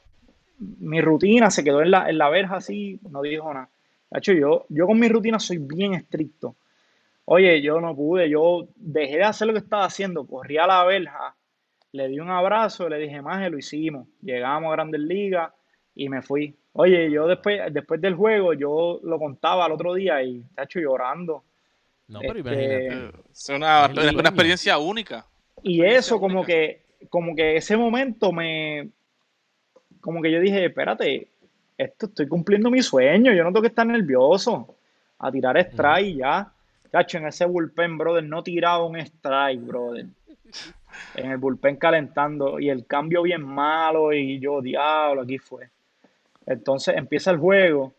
Speaker 4: mi rutina, se quedó en la, en la verja así, no dijo nada. De hecho, yo, yo con mi rutina soy bien estricto. Oye, yo no pude, yo dejé de hacer lo que estaba haciendo, corrí a la verja, le di un abrazo, le dije, más, lo hicimos. Llegamos a Grandes Ligas y me fui. Oye, yo después, después del juego, yo lo contaba al otro día y hecho llorando.
Speaker 2: No, pero este, imagínate.
Speaker 3: Es una, una, experiencia única.
Speaker 4: Y eso, como que, como que ese momento me, como que yo dije, espérate, esto estoy cumpliendo mi sueño, yo no tengo que estar nervioso a tirar strike ya. Cacho, en ese bullpen, brother, no tiraba un strike, brother. En el bullpen calentando y el cambio bien malo y yo, diablo, aquí fue. Entonces empieza el juego.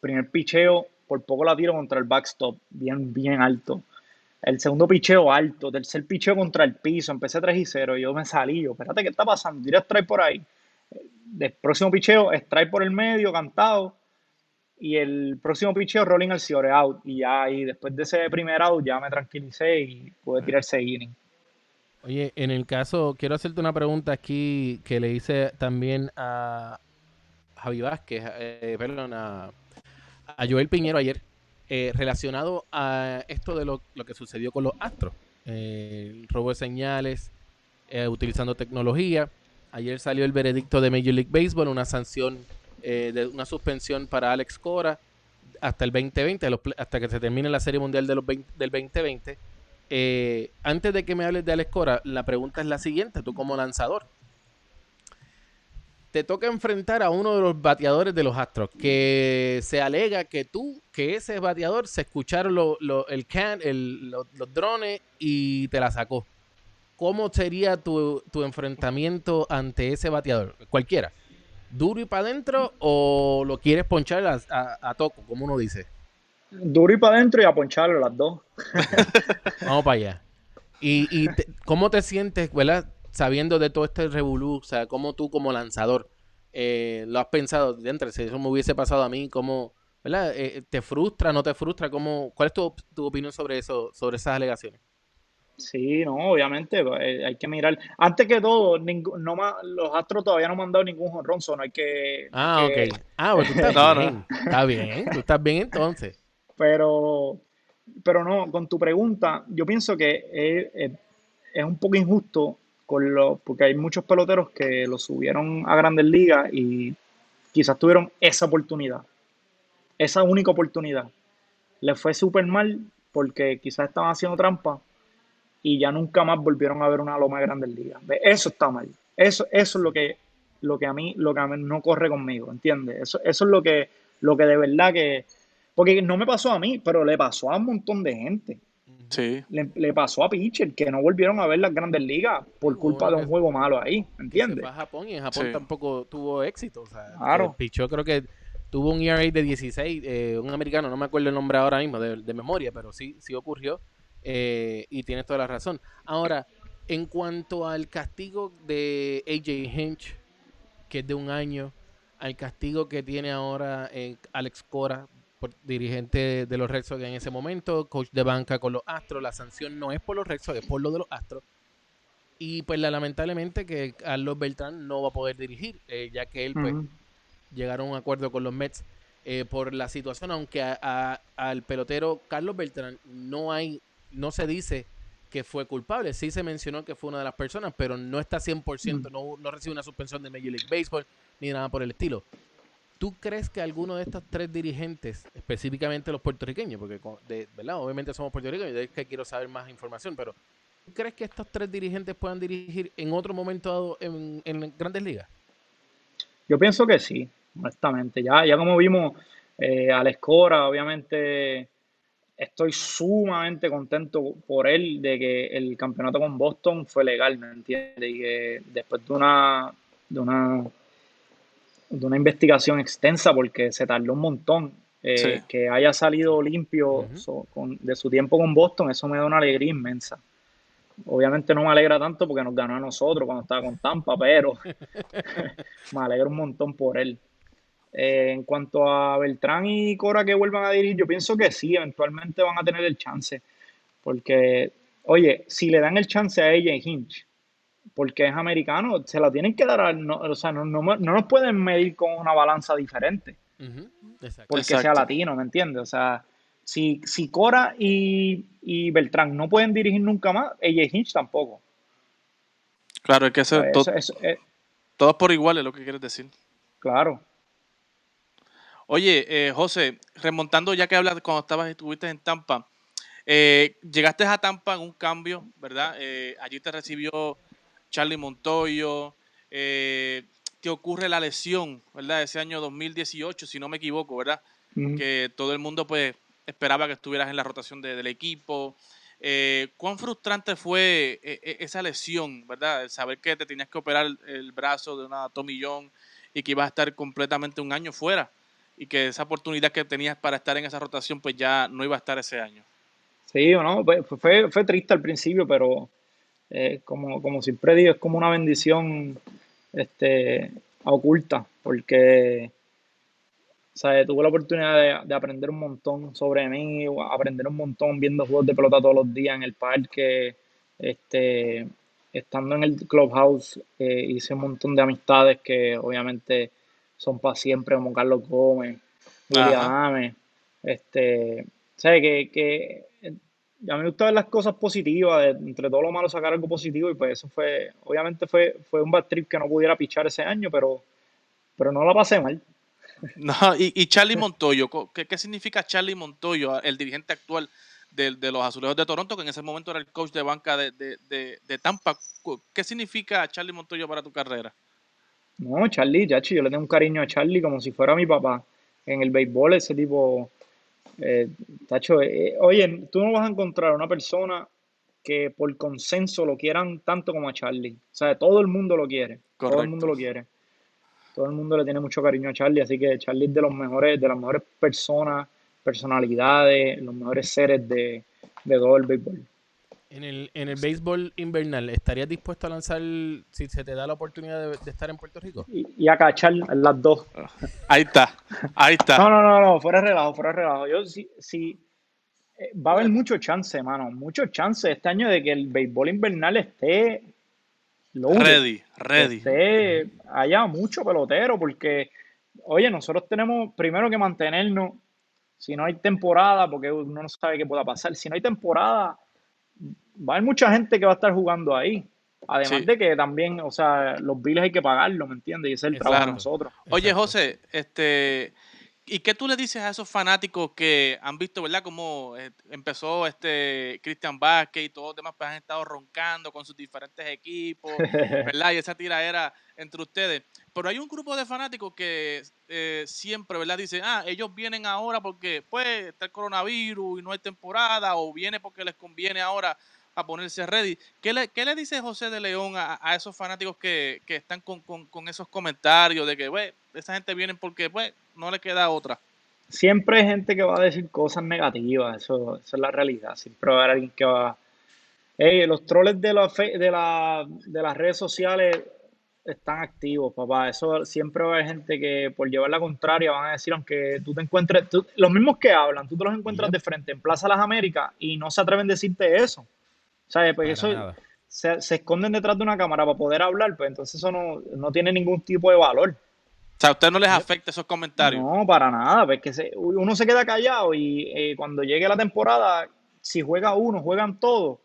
Speaker 4: Primer picheo, por poco la tiro contra el backstop, bien, bien alto. El segundo picheo alto, tercer picheo contra el piso, empecé 3 y 0. Yo me salí, yo, espérate, ¿qué está pasando? Tira strike por ahí. El próximo picheo, strike por el medio, cantado y el próximo picheo rolling al Ciore out y ya y después de ese primer out ya me tranquilicé y pude tirar ese inning.
Speaker 2: Oye, en el caso, quiero hacerte una pregunta aquí que le hice también a Javi Vázquez, eh, perdón, a, Joel Piñero ayer, eh, relacionado a esto de lo, que sucedió con los Astros, eh, el robo de señales, utilizando tecnología. Ayer salió el veredicto de Major League Baseball, una sanción eh, de una suspensión para Alex Cora hasta el 2020, hasta que se termine la Serie Mundial de los del 2020. Eh, antes de que me hables de Alex Cora, la pregunta es la siguiente, tú como lanzador. Te toca enfrentar a uno de los bateadores de los Astros, que se alega que tú, que ese bateador se escucharon el can, los drones y te la sacó. ¿Cómo sería tu, tu enfrentamiento ante ese bateador? Cualquiera duro y para adentro o lo quieres ponchar a, toco, como uno dice?
Speaker 4: Duro y para adentro y a poncharlo las dos. (laughs)
Speaker 2: Vamos para allá. ¿Y, cómo te sientes, verdad? Sabiendo de todo este revolú, o sea, cómo tú como lanzador eh, lo has pensado, dentro, si eso me hubiese pasado a mí, cómo, ¿verdad? Eh, ¿Te frustra, no te frustra? ¿Cómo, ¿Cuál es tu, tu opinión sobre eso, sobre esas alegaciones?
Speaker 4: Sí, no, obviamente, eh, hay que mirar. Antes que todo, no los Astros todavía no han mandado ningún jonrón, no hay que...
Speaker 2: Ah, ok. Ah, pues tú (laughs) estás bien. Está bien, tú estás bien entonces.
Speaker 4: Pero, pero no, con tu pregunta, yo pienso que es, un poco injusto con lo, porque hay muchos peloteros que lo subieron a grandes ligas y quizás tuvieron esa oportunidad, esa única oportunidad. Le fue súper mal porque quizás estaban haciendo trampa y ya nunca más volvieron a ver una loma de grandes ligas. Eso está mal. Eso, eso es lo que, lo que a mí, lo que a mí no corre conmigo, ¿entiendes? Eso, eso es lo que, lo que de verdad que. Porque no me pasó a mí, pero le pasó a un montón de gente.
Speaker 3: Sí.
Speaker 4: Le, pasó a Pitcher, que no volvieron a ver las grandes ligas por culpa de un juego malo ahí, ¿entiendes?
Speaker 2: Fue a Japón y en Japón tampoco tuvo éxito. O sea,
Speaker 4: claro.
Speaker 2: Pichó creo que tuvo un ERA de 16, eh, un americano, no me acuerdo el nombre ahora mismo de, memoria, pero sí, sí ocurrió. Eh, y tienes toda la razón. Ahora, en cuanto al castigo de AJ Hinch, que es de un año, al castigo que tiene ahora eh, Alex Cora, dirigente de los Red Sox en ese momento, coach de banca con los Astros, la sanción no es por los Red Sox, es por lo de los Astros. Y pues lamentablemente que Carlos Beltrán no va a poder dirigir, eh, ya que él pues llegaron a un acuerdo con los Mets eh, por la situación, aunque al pelotero Carlos Beltrán no hay, no se dice que fue culpable. Sí se mencionó que fue una de las personas, pero no está 100%, mm. no, no recibe una suspensión de Major League Baseball ni nada por el estilo. ¿Tú crees que alguno de estos tres dirigentes, específicamente los puertorriqueños, porque de, ¿verdad? obviamente somos puertorriqueños, es que quiero saber más información, pero ¿tú crees que estos tres dirigentes puedan dirigir en otro momento dado en, en grandes ligas?
Speaker 4: Yo pienso que sí, honestamente. Ya, ya como vimos, eh, Alex Cora, obviamente estoy sumamente contento por él de que el campeonato con Boston fue legal, ¿me entiendes? Y que después de una, de una, de una investigación extensa, porque se tardó un montón, eh, que haya salido limpio de su tiempo con Boston, eso me da una alegría inmensa. Obviamente no me alegra tanto porque nos ganó a nosotros cuando estaba con Tampa, pero (laughs) (laughs) me alegra un montón por él. Eh, en cuanto a Beltrán y Cora que vuelvan a dirigir, yo pienso que sí, eventualmente van a tener el chance. Porque, oye, si le dan el chance a ella en Hinch, porque es americano, se la tienen que dar a, no, o sea, no, nos pueden medir con una balanza diferente. Porque sea latino, ¿me entiendes? O sea, si, si Cora y, Beltrán no pueden dirigir nunca más, ella Hinch tampoco.
Speaker 3: Claro, es que eso, eh, todos por igual es lo que quieres decir.
Speaker 4: Claro.
Speaker 3: Oye, eh, José, remontando ya que hablas cuando estabas estuviste en Tampa, eh, llegaste a Tampa en un cambio, ¿verdad? Eh, allí te recibió Charlie Montoyo, te ocurre la lesión, ¿verdad? Ese año 2018, si no me equivoco, ¿verdad? Que todo el mundo pues esperaba que estuvieras en la rotación del equipo. ¿Cuán frustrante fue esa lesión, verdad? saber que te tenías que operar el brazo de una tomillón y que ibas a estar completamente un año fuera y que esa oportunidad que tenías para estar en esa rotación pues ya no iba a estar ese año.
Speaker 4: Sí, o no, fue, fue triste al principio, pero eh, como, como siempre digo, es como una bendición este, oculta, porque tuve la oportunidad de, aprender un montón sobre mí, aprender un montón viendo juegos de pelota todos los días en el parque, este, estando en el clubhouse, eh, hice un montón de amistades que obviamente son para siempre, como Carlos Gómez, William este, ¿sabes? Que, que a mí me gusta ver las cosas positivas, entre todo lo malo sacar algo positivo y pues eso fue, obviamente fue, fue un bad trip que no pudiera pichar ese año, pero, pero no la pasé mal. (laughs)
Speaker 3: No, y, Charlie Montoyo, ¿qué, ¿qué, significa Charlie Montoyo, el dirigente actual de, de, los Azulejos de Toronto, que en ese momento era el coach de banca de, de, de Tampa? ¿Qué significa Charlie Montoyo para tu carrera?
Speaker 4: No, Charlie, chachi, yo le tengo un cariño a Charlie como si fuera mi papá. En el béisbol, ese tipo, eh, tacho, eh, oye, tú no vas a encontrar una persona que por consenso lo quieran tanto como a Charlie. O sea, todo el mundo lo quiere. Todo el mundo lo quiere. Todo el mundo le tiene mucho cariño a Charlie, así que Charlie es de los mejores, de las mejores personas, personalidades, los mejores seres de, de todo el béisbol.
Speaker 2: En el, en el béisbol invernal, ¿estarías dispuesto a lanzar si se te da la oportunidad de, estar en Puerto Rico?
Speaker 4: Y, a cachar las dos.
Speaker 3: Ahí está, ahí está.
Speaker 4: No, no, no, no, fuera relajo, fuera relajo. Yo sí, sí eh, va a haber mucho chance, mano, mucho chance este año de que el béisbol invernal esté
Speaker 3: ready, ready.
Speaker 4: Esté, haya mucho pelotero, porque, oye, nosotros tenemos primero que mantenernos, si no hay temporada, porque uno no sabe qué pueda pasar, si no hay temporada va a haber mucha gente que va a estar jugando ahí. Además
Speaker 3: Sí.
Speaker 4: de que también, o sea, los biles hay que pagarlos, ¿me entiendes? Y ese es el trabajo de nosotros.
Speaker 3: Oye,
Speaker 2: Exacto.
Speaker 3: José, este, ¿y qué tú le dices a esos fanáticos que han visto, verdad, cómo eh, empezó este Cristian Vázquez y todos los demás pues, han estado roncando con sus diferentes equipos, (laughs) ¿verdad? Y esa tiraera entre ustedes. Pero hay un grupo de fanáticos que eh, siempre, ¿verdad? Dicen, ah, ellos vienen ahora porque, pues, está el coronavirus y no hay temporada, o viene porque les conviene ahora a ponerse ready. ¿Qué le, qué le dice José de León a, a esos fanáticos que, que están con, con- con esos comentarios de que, pues, esa gente viene porque, pues, no le queda otra?
Speaker 4: Siempre hay gente que va a decir cosas negativas, eso, eso es la realidad. Siempre va a haber alguien que va. Ey, los troles de, la fe- de, la, de las redes sociales están activos, papá. Eso siempre va a haber gente que por llevar la contraria van a decir, aunque tú te encuentres, tú- los mismos que hablan, tú te los encuentras de frente en Plaza Las Américas y no se atreven a decirte eso. ¿Sabes? Pues
Speaker 2: Para
Speaker 4: eso se, se esconden detrás de una cámara para poder hablar, pues entonces eso no, no tiene ningún tipo de valor.
Speaker 3: O sea, a ustedes no les afecta esos comentarios.
Speaker 4: No, para nada, porque se- uno se queda callado y eh, cuando llegue la temporada, si juega uno, juegan todos,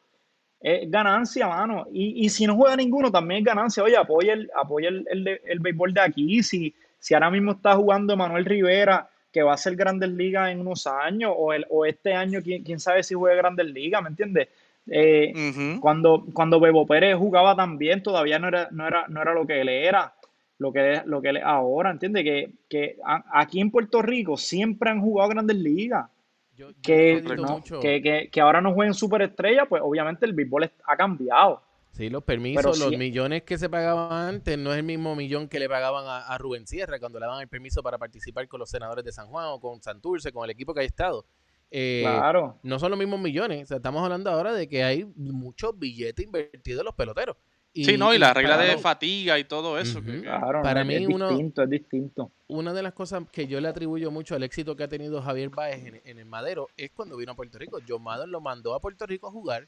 Speaker 4: es ganancia, mano. Y, y si no juega ninguno, también es ganancia. Oye, apoya el, apoya el, el, de- el béisbol de aquí. Si, si ahora mismo está jugando Manuel Rivera, que va a ser Grandes Ligas en unos años, o, el, o este año, quién, quién sabe si juega Grandes Ligas, ¿me entiendes? Eh, cuando, cuando Bebo Pérez jugaba también, todavía no era, no era, no era lo que él era, lo que, lo que él es ahora, ¿entiendes? Que, que a- aquí en Puerto Rico siempre han jugado grandes ligas.
Speaker 2: Yo, yo
Speaker 4: Que, no, que, que, que ahora no jueguen superestrellas, pues obviamente el béisbol ha cambiado.
Speaker 2: Sí, los permisos,
Speaker 4: Pero
Speaker 2: los millones que se pagaban antes no es el mismo millón que le pagaban a, a Rubén Sierra cuando le daban el permiso para participar con los senadores de San Juan o con Santurce, con el equipo que ha estado. Eh,
Speaker 4: Claro.
Speaker 2: No son los mismos millones. O sea, estamos hablando ahora de que hay muchos billetes invertidos en los peloteros.
Speaker 3: sí, no, y la regla de fatiga y todo eso. Que-
Speaker 4: Claro,
Speaker 2: Para
Speaker 4: no,
Speaker 2: mí
Speaker 4: es
Speaker 2: uno-
Speaker 4: distinto, es distinto.
Speaker 2: una de las cosas que yo le atribuyo mucho al éxito que ha tenido Javier Báez en, en el Madero es cuando vino a Puerto Rico. John Madden lo mandó a Puerto Rico a jugar,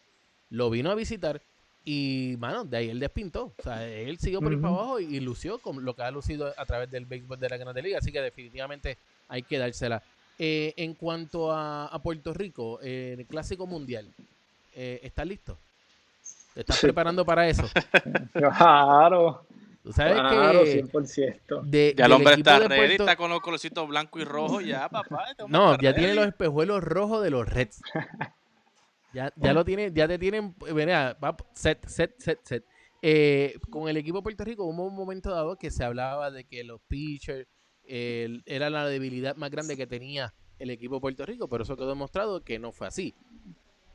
Speaker 2: lo vino a visitar y, mano, de ahí él despintó. O sea, él siguió por ir para
Speaker 4: Ujú.
Speaker 2: abajo y, y lució con lo que ha lucido a través del béisbol de la Grande Liga. Así que definitivamente hay que dársela. Eh, en cuanto a, a Puerto Rico, eh, el Clásico Mundial, eh, ¿estás listo? ¿Te estás
Speaker 4: Sí.
Speaker 2: preparando para eso? (laughs)
Speaker 4: Claro,
Speaker 2: Tú sabes
Speaker 4: claro,
Speaker 2: que
Speaker 4: 100%.
Speaker 2: de-
Speaker 3: Ya el hombre está
Speaker 2: de
Speaker 3: ready,
Speaker 2: Puerto-
Speaker 3: está con los colorcitos blanco y rojo, ya, papá. este
Speaker 2: No, ya tiene
Speaker 3: ready.
Speaker 2: los espejuelos rojos de los Reds. Ya, ya lo tiene, ya te tienen, eh, mira, va, set, set, set, set. Eh, con el equipo de Puerto Rico hubo un momento dado que se hablaba de que los pitchers eh, era la debilidad más grande que tenía el equipo de Puerto Rico, pero eso quedó demostrado que no fue así.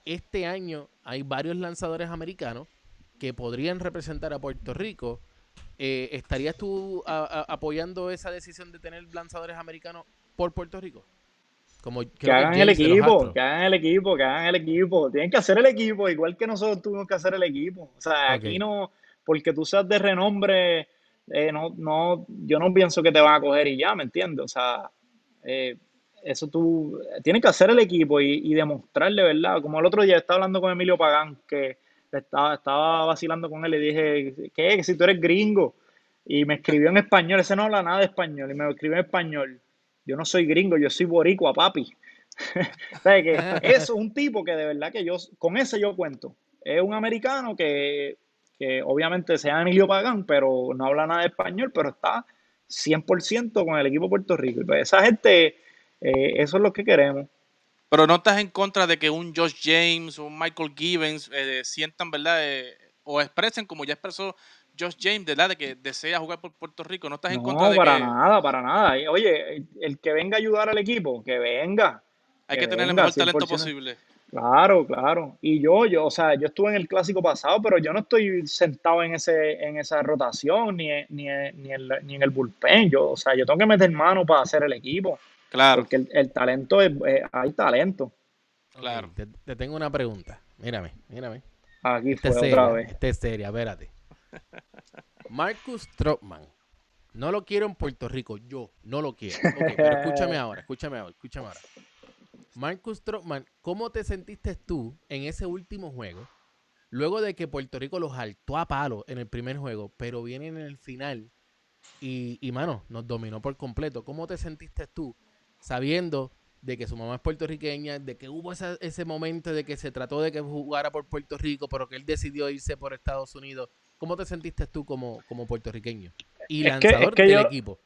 Speaker 2: Este año hay varios lanzadores americanos que podrían representar a Puerto Rico. Eh, ¿Estarías tú a- a- apoyando esa decisión de tener lanzadores americanos por Puerto Rico? Como
Speaker 4: Que hagan el equipo, que hagan el equipo, que hagan el equipo. Tienen que hacer el equipo, igual que nosotros tuvimos que hacer el equipo. O sea, aquí no, porque tú seas de renombre, eh, no, no, yo no pienso que te van a coger y ya, ¿me entiendes? O sea, eh, eso tú, tienes que hacer el equipo y, demostrarle, ¿verdad? Como el otro día estaba hablando con Emilio Pagán, que estaba, estaba vacilando con él y dije, ¿qué? Que si tú eres gringo. Y me escribió en español, ese no habla nada de español, y me escribió en español. Yo no soy gringo, yo soy boricua, papi. (laughs) ¿Sabes que Eso es un tipo que de verdad que yo, con ese yo cuento. Es un americano que, que obviamente se llama Emilio Pagán, pero no habla nada de español, pero está 100% con el equipo de Puerto Rico. Y pues esa gente, eh, eso es lo que queremos.
Speaker 3: Pero no estás en contra de que un Josh James o un Michael Gibbons eh, sientan, ¿verdad? Eh, o expresen, como ya expresó Josh James, ¿verdad? De que desea jugar por Puerto Rico. No estás en contra de
Speaker 4: para
Speaker 3: que
Speaker 4: nada, para nada. Oye, el, el que venga a ayudar al equipo, que venga.
Speaker 3: hay
Speaker 4: que
Speaker 3: que tener el
Speaker 4: venga,
Speaker 3: mejor talento
Speaker 4: 100%.
Speaker 3: posible.
Speaker 4: Claro, claro. Y yo, yo, o sea, yo estuve en el clásico pasado, pero yo no estoy sentado en ese, en esa rotación, ni, en- ni, en- ni, en, la- ni en el bullpen. Yo, o sea, yo tengo que meter mano para hacer el equipo,
Speaker 3: Claro,
Speaker 4: porque el, el talento es, eh, hay talento.
Speaker 3: Claro.
Speaker 2: Te, te tengo una pregunta. Mírame, mírame.
Speaker 4: Aquí
Speaker 2: Esta
Speaker 4: fue
Speaker 2: es
Speaker 4: otra
Speaker 2: seria,
Speaker 4: vez.
Speaker 2: esta es seria, espérate. Marcus Trotman. No lo quiero en Puerto Rico, yo no lo quiero. Pero escúchame (laughs) ahora, escúchame ahora, escúchame ahora. Marcus Trotman, ¿cómo te sentiste tú en ese último juego? Luego de que Puerto Rico los saltó a palo en el primer juego, pero viene en el final y, y mano, nos dominó por completo. ¿Cómo te sentiste tú sabiendo de que su mamá es puertorriqueña, de que hubo esa- ese momento de que se trató de que jugara por Puerto Rico, pero que él decidió irse por Estados Unidos ¿Cómo te sentiste tú como, como puertorriqueño y
Speaker 4: Es que-
Speaker 2: lanzador
Speaker 4: es que
Speaker 2: del
Speaker 4: yo-
Speaker 2: equipo?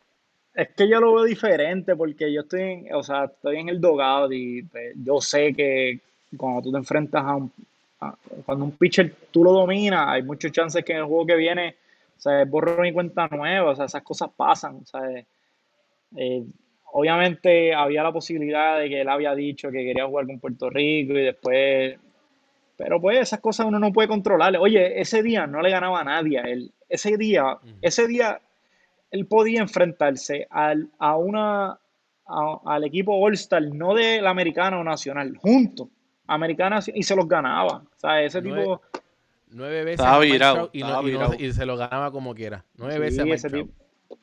Speaker 4: Es que yo lo veo diferente porque yo estoy en, o sea, estoy en el dogado y pues, yo sé que cuando tú te enfrentas a un, a- cuando un pitcher tú lo dominas, hay muchos chances que en el juego que viene, o sea, borrón y cuenta nueva, o sea, esas cosas pasan, o sea, eh, obviamente había la posibilidad de que él había dicho que quería jugar con Puerto Rico y después, pero pues esas cosas uno no puede controlar. Oye, ese día no le ganaba a nadie a él. Ese día, ese día él podía enfrentarse al, a una, a- al equipo All-Star, no de la americana o nacional, juntos, americana, y se los ganaba. O sea, ese
Speaker 2: Nueve-
Speaker 4: tipo,
Speaker 2: Nueve veces
Speaker 3: virado,
Speaker 2: y, no-
Speaker 3: estaba
Speaker 2: y no-
Speaker 3: virado.
Speaker 2: y se lo ganaba como quiera. Nueve
Speaker 4: sí,
Speaker 2: veces
Speaker 4: ese tipo,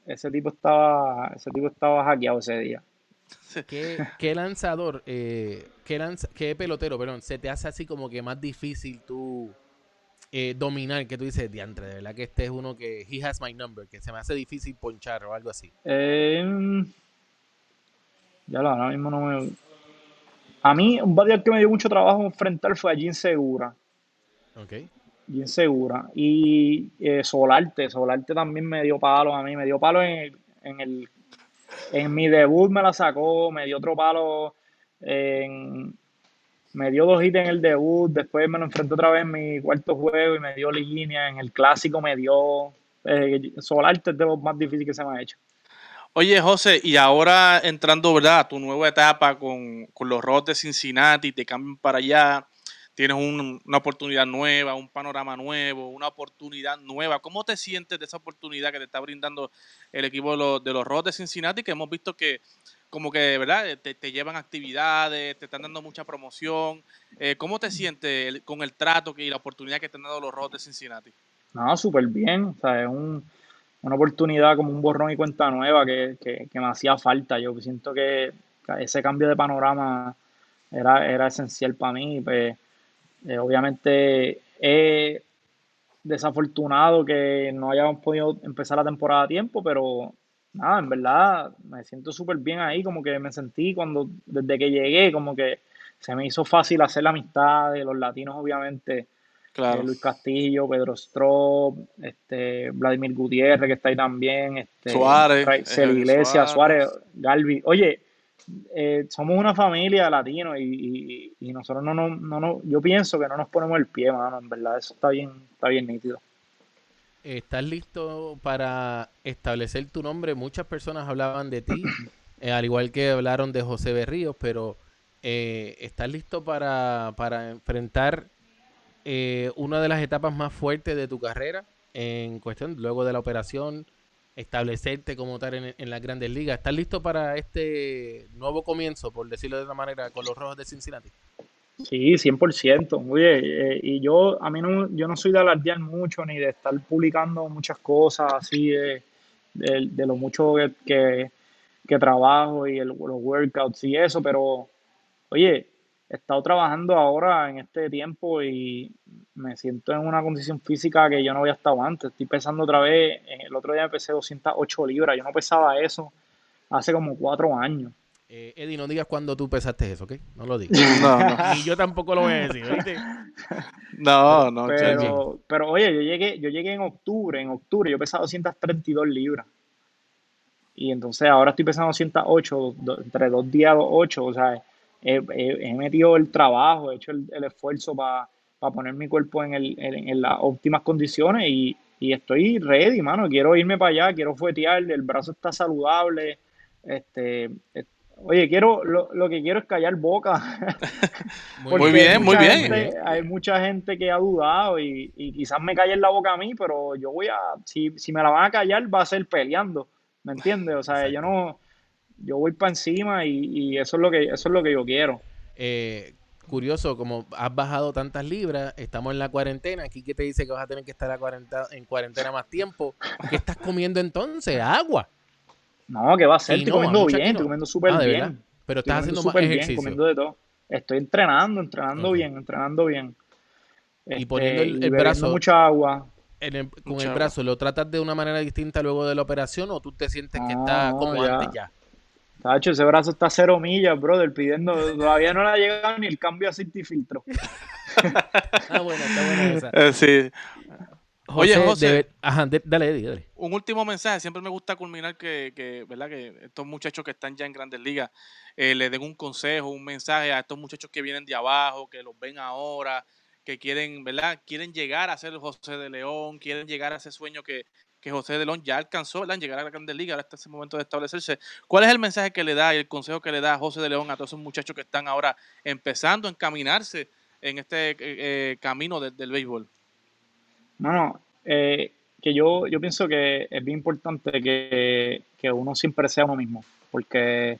Speaker 4: ese tipo estaba, ese tipo estaba hackeado ese día.
Speaker 2: ¿Qué, qué lanzador, eh, qué, lanza- qué pelotero, perdón, se te hace así como que más difícil tú eh, dominar? Que tú dices, diantre, de verdad que este es uno que, he has my number, que se me hace difícil ponchar o algo así.
Speaker 4: Eh, ya lo, ahora mismo no me... A mí, un bateador que me dio mucho trabajo enfrentar fue a Jim Segura.
Speaker 2: Ok.
Speaker 4: bien segura. Y eh, Solarte, Solarte también me dio palo a mí, me dio palo en el, en el en mi debut me la sacó, me dio otro palo en me dio dos hits en el debut, después me lo enfrenté otra vez en mi cuarto juego y me dio línea, en el clásico me dio eh, Solarte es de los más difíciles que se me ha hecho.
Speaker 3: Oye, José, y ahora entrando, ¿verdad? A tu nueva etapa con, con los Rojos de Cincinnati, te cambian para allá, tienes un- una oportunidad nueva, un panorama nuevo, una oportunidad nueva. ¿Cómo te sientes de esa oportunidad que te está brindando el equipo de los, de los de Cincinnati? Que hemos visto que, como que, ¿verdad? Te, te llevan actividades, te están dando mucha promoción. Eh, ¿Cómo te sientes con el trato y la oportunidad que te han dado los Rojos de Cincinnati?
Speaker 4: No, súper bien. O sea, es un- una oportunidad como un borrón y cuenta nueva que, que- que me hacía falta. Yo siento que ese cambio de panorama era, era esencial para mí. Pues, eh, obviamente es desafortunado que no hayamos podido empezar la temporada a tiempo, pero nada, en verdad me siento súper bien ahí. Como que me sentí cuando, desde que llegué, como que se me hizo fácil hacer la amistad de los latinos, obviamente.
Speaker 3: Claro.
Speaker 4: Eh, Luis Castillo, Pedro Strop, este, Vladimir Gutiérrez, que está ahí también, este,
Speaker 3: Suárez, eh,
Speaker 4: Iglesias,
Speaker 3: Suárez.
Speaker 4: Suárez, Galvi. Oye, eh, somos una familia de latinos y, y- y nosotros no nos, no nos- yo pienso que no nos ponemos el pie, mano, en verdad, eso está bien, está bien nítido.
Speaker 2: ¿Estás listo para establecer tu nombre? Muchas personas hablaban de ti, (coughs) eh, al igual que hablaron de José Berríos, pero eh, ¿estás listo para, para enfrentar una de las etapas más fuertes de tu carrera en cuestión, luego de la operación, establecerte como tal en, las grandes ligas? ¿Estás listo para este nuevo comienzo, por decirlo de una manera, con los Rojos de Cincinnati?
Speaker 4: Sí, 100%. Oye, eh, y yo, a mí no, yo no soy de alardear mucho ni de estar publicando muchas cosas así de, de, lo mucho que, que, trabajo y los workouts y eso, pero oye, he estado trabajando ahora en este tiempo y me siento en una condición física que yo no había estado antes. Estoy pesando otra vez, eh, el otro día me pesé 208 libras, yo no pesaba eso hace como cuatro años.
Speaker 2: Eh, Eddie, no digas cuando tú pesaste eso, ¿ok? No lo digas. (laughs)
Speaker 3: No, no,
Speaker 2: Ni yo tampoco lo voy a decir, ¿oíste? (laughs)
Speaker 3: no, no.
Speaker 4: Pero, pero oye, yo llegué, yo llegué en octubre, en octubre yo pesaba 232 libras. Y entonces ahora estoy pesando 208, do- entre dos días, 8. O sea, he, he- he metido el trabajo, he hecho el, el esfuerzo para poner mi cuerpo en, el, en, en las óptimas condiciones y, y estoy ready, mano. Quiero irme para allá, quiero fuetear, el brazo está saludable. Este, oye, quiero, lo, lo que quiero es callar boca. (laughs)
Speaker 2: Muy
Speaker 3: bien, muy bien.
Speaker 4: gente- hay mucha gente que ha dudado y, y quizás me calle en la boca a mí, pero yo voy a, si, si me la van a callar, va a ser peleando, ¿me entiendes? O sea, yo no, yo voy para encima y, y eso es lo que, eso es lo que yo quiero.
Speaker 2: Eh, curioso, como has bajado tantas libras, estamos en la cuarentena, aquí que te dice que vas a tener que estar a cuarenta- en cuarentena más tiempo. ¿Qué estás comiendo entonces? Agua.
Speaker 4: No, que va a ser,
Speaker 2: Y
Speaker 4: estoy
Speaker 2: no,
Speaker 4: comiendo bien,
Speaker 2: que no.
Speaker 4: estoy comiendo súper
Speaker 2: Ah, ¿de
Speaker 4: bien.
Speaker 2: verdad? Pero
Speaker 4: Estoy
Speaker 2: estás haciendo más
Speaker 4: súper bien,
Speaker 2: ejercicio.
Speaker 4: comiendo de todo. Estoy entrenando, entrenando bien, entrenando bien.
Speaker 2: Y poniendo el- el
Speaker 4: bebiendo
Speaker 2: brazo-
Speaker 4: mucha agua.
Speaker 2: En el- con
Speaker 3: Mucha
Speaker 2: el
Speaker 3: agua.
Speaker 2: brazo, ¿lo tratas de una manera distinta luego de la operación o tú te sientes que
Speaker 4: No,
Speaker 2: está como
Speaker 4: ya.
Speaker 2: antes ya?
Speaker 4: Tacho, ese brazo está a cero millas, brother, pidiendo, todavía no le ha llegado ni el cambio a filtro. (laughs)
Speaker 2: Ah, bueno, está buena esa.
Speaker 3: Eh, sí. Oye, José.
Speaker 2: debe- Ajá, de- dale, Eddie, dale.
Speaker 3: Un último mensaje, siempre me gusta culminar que, que, ¿verdad? que estos muchachos que están ya en grandes ligas eh, le den un consejo, un mensaje a estos muchachos que vienen de abajo, que los ven ahora, que quieren, ¿verdad? Quieren llegar a ser el José de León, quieren llegar a ese sueño que, que José de León ya alcanzó, ¿verdad? Llegar a la grandes ligas, ahora está ese momento de establecerse. ¿Cuál es el mensaje que le da y el consejo que le da José de León a todos esos muchachos que están ahora empezando a encaminarse en este eh, eh, camino de- del béisbol?
Speaker 4: Mano, eh, que yo, yo pienso que es bien importante que, que uno siempre sea uno mismo, porque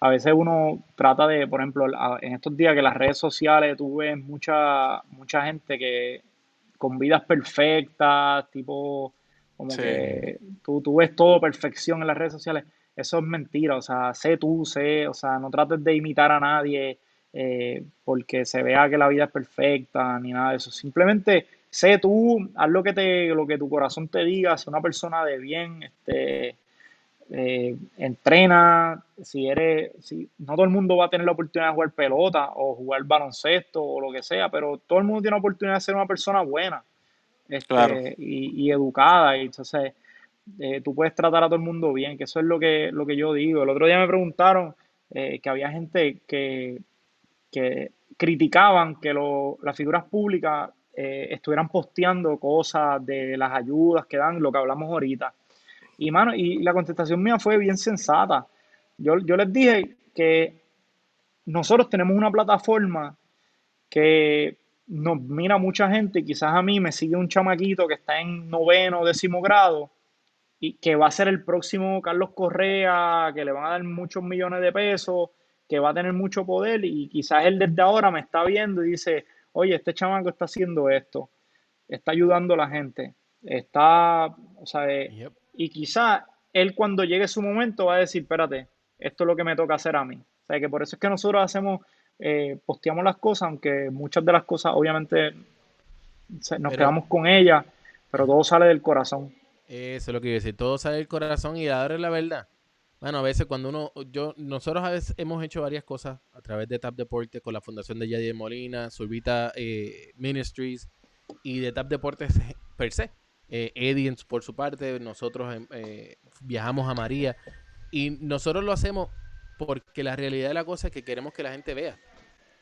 Speaker 4: a veces uno trata de, por ejemplo, a- en estos días que las redes sociales tú ves mucha, mucha gente que con vidas perfectas, tipo, como
Speaker 3: Sí.
Speaker 4: que tú, tú ves todo perfección en las redes sociales, eso es mentira, o sea, sé tú, sé, o sea, no trates de imitar a nadie eh, porque se vea que la vida es perfecta, ni nada de eso, simplemente sé tú, haz lo que te, lo que tu corazón te diga, sé una persona de bien, este, eh, entrena, si eres, si, no todo el mundo va a tener la oportunidad de jugar pelota o jugar baloncesto o lo que sea, pero todo el mundo tiene la oportunidad de ser una persona buena este,
Speaker 3: Claro.
Speaker 4: y, y educada, y entonces eh, tú puedes tratar a todo el mundo bien, que eso es lo que, lo que yo digo. El otro día me preguntaron eh, que había gente que, que criticaban que lo- las figuras públicas eh, estuvieran posteando cosas de las ayudas que dan, lo que hablamos ahorita. Y, mano, y la contestación mía fue bien sensata. Yo, yo les dije que nosotros tenemos una plataforma que nos mira mucha gente, y quizás a mí me sigue un chamaquito que está en noveno o décimo grado y que va a ser el próximo Carlos Correa, que le van a dar muchos millones de pesos, que va a tener mucho poder y quizás él desde ahora me está viendo y dice, oye, este chamaco está haciendo esto, está ayudando a la gente, está, o sea, eh,
Speaker 2: Yep.
Speaker 4: y quizás él cuando llegue su momento va a decir, espérate, esto es lo que me toca hacer a mí. O sea, que por eso es que nosotros hacemos, eh, posteamos las cosas, aunque muchas de las cosas obviamente se- nos
Speaker 2: Pero-
Speaker 4: quedamos con ellas, pero todo sale del corazón.
Speaker 2: Eso es lo que iba a decir. Todo sale del corazón y ahora es la verdad. Bueno, a veces cuando uno, yo, nosotros a veces hemos hecho varias cosas a través de Tap Deportes con la fundación de Yadier Molina, Survita eh, Ministries y de Tap Deportes per se. Eh, Eddie por su parte, nosotros em, eh, viajamos a María y nosotros lo hacemos porque la realidad de la cosa es que queremos que la gente vea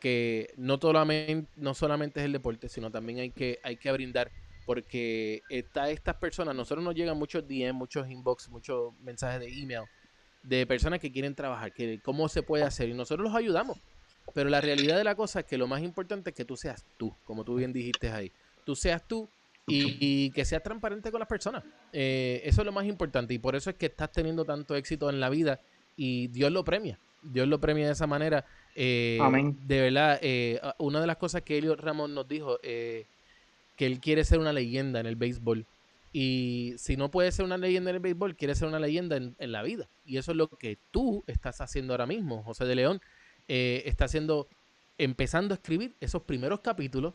Speaker 2: que no solamente, no solamente es el deporte, sino también hay que, hay que brindar porque está estas personas, nosotros nos llegan muchos DM, muchos inbox, muchos mensajes de email de personas que quieren trabajar, que cómo se puede hacer y nosotros los ayudamos. Pero la realidad de la cosa es que lo más importante es que tú seas tú, como tú bien dijiste ahí. Tú seas tú y, y que seas transparente con las personas. Eh, eso es lo más importante y por eso es que estás teniendo tanto éxito en la vida y Dios lo premia. Dios lo premia de esa manera. Eh,
Speaker 4: Amén.
Speaker 2: De verdad, eh, una de las cosas que Elliot Ramón nos dijo, eh, que él quiere ser una leyenda en el béisbol. Y si no puede ser una leyenda en el béisbol, quiere ser una leyenda en, en la vida. Y eso es lo que tú estás haciendo ahora mismo, José de León. Eh, está haciendo, empezando a escribir esos primeros capítulos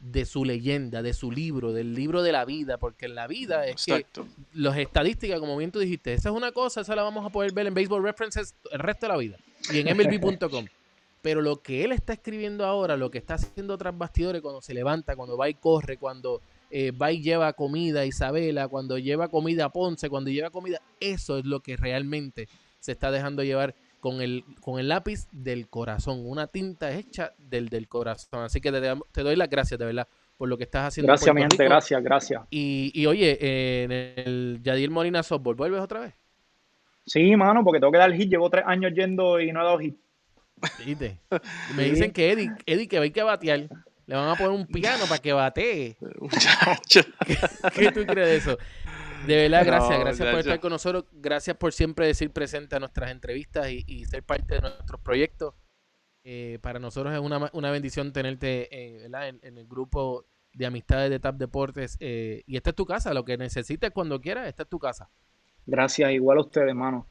Speaker 2: de su leyenda, de su libro, del libro de la vida, porque en la vida es que
Speaker 3: Exacto.
Speaker 2: las estadísticas, como bien tú dijiste, esa es una cosa, esa la vamos a poder ver en Baseball References el resto de la vida y en MLB.com. Pero lo que él está escribiendo ahora, lo que está haciendo tras bastidores cuando se levanta, cuando va y corre, cuando eh, va y lleva comida a Isabela, cuando lleva comida a Ponce, cuando lleva comida, eso es lo que realmente se está dejando llevar con el, con el lápiz del corazón, una tinta hecha del, del corazón. Así que te, te doy las gracias, de verdad, por lo que estás haciendo. en
Speaker 4: Gracias, mi gente, gracias, gracias.
Speaker 2: Y, y oye, eh, en el Yadir Molina Softball, ¿vuelves otra vez?
Speaker 4: Sí, mano, porque tengo que dar hit, llevo tres años yendo y no he dado hit. (laughs)
Speaker 2: Me
Speaker 4: Sí.
Speaker 2: dicen que Eddie, Eddie que hay que batear. Le van a poner un piano para que batee. (laughs)
Speaker 3: Muchacho. (laughs)
Speaker 2: ¿Qué tú crees de eso? De verdad, gracias,
Speaker 3: No,
Speaker 2: gracias
Speaker 3: ya,
Speaker 2: por
Speaker 3: ya.
Speaker 2: estar con nosotros. Gracias por siempre decir presente a nuestras entrevistas y, y ser parte de nuestros proyectos. Eh, para nosotros es una, una bendición tenerte eh, ¿verdad? En, en el grupo de amistades de TAP Deportes. eh, y esta es tu casa, lo que necesites cuando quieras, esta es tu casa.
Speaker 4: Gracias, igual a ustedes, mano.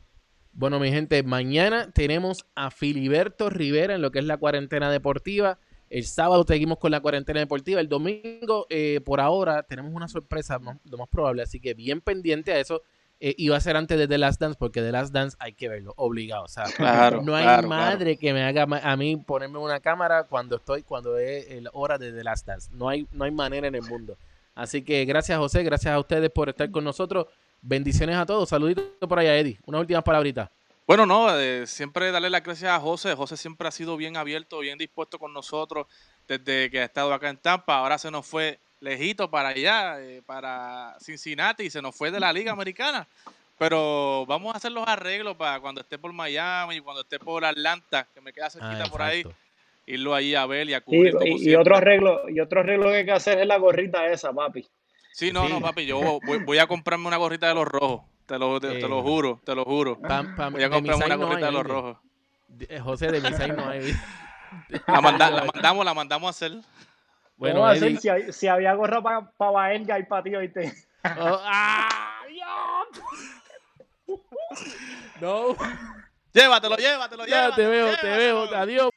Speaker 2: Bueno, mi gente, mañana tenemos a Filiberto Rivera en lo que es la cuarentena deportiva. El sábado seguimos con la cuarentena deportiva. El domingo, eh, por ahora, tenemos una sorpresa, ¿no? lo más probable. Así que bien pendiente a eso. Eh, y va a ser antes de The Last Dance, porque The Last Dance hay que verlo, obligado. O sea, (laughs)
Speaker 3: Claro,
Speaker 2: no hay
Speaker 3: claro,
Speaker 2: madre que me haga a mí ponerme una cámara cuando estoy, cuando es la hora de The Last Dance. No hay, no hay manera en el mundo. Así que gracias, José. Gracias a ustedes por estar con nosotros. Bendiciones a todos. Saluditos por allá, Eddie. Unas últimas palabritas.
Speaker 3: Bueno, no, eh, siempre darle las gracias a José. José siempre ha sido bien abierto, bien dispuesto con nosotros desde que ha estado acá en Tampa. Ahora se nos fue lejito para allá, eh, para Cincinnati, y se nos fue de la Liga Americana. Pero vamos a hacer los arreglos para cuando esté por Miami y cuando esté por Atlanta, que me queda cerquita
Speaker 2: Ah,
Speaker 3: por ahí, irlo ahí a ver y a
Speaker 4: Y,
Speaker 3: cubrir como
Speaker 4: y- otro arreglo, y otro arreglo que hay que hacer es la gorrita esa, papi.
Speaker 3: Sí, no,
Speaker 2: Sí.
Speaker 3: no, papi, yo voy, voy a comprarme una gorrita de los rojos. Te lo, te, te lo
Speaker 2: Eh.
Speaker 3: juro, te lo juro.
Speaker 2: Pa- pa-
Speaker 3: Voy a
Speaker 2: Misai
Speaker 3: una
Speaker 2: no
Speaker 3: gorrita
Speaker 2: hay,
Speaker 3: de los rojos.
Speaker 2: Eh, José, de Misai no hay.
Speaker 3: La, manda- la mandamos, la mandamos a hacer.
Speaker 2: Bueno,
Speaker 4: a hacer si, hay- si había gorra para pa Baelga y para ti, oíste.
Speaker 2: Oh, ¡ah! No.
Speaker 3: Llévatelo, llévatelo,
Speaker 2: Ya
Speaker 3: llévatelo.
Speaker 2: te veo, te veo.
Speaker 3: llévatelo.
Speaker 2: Adiós.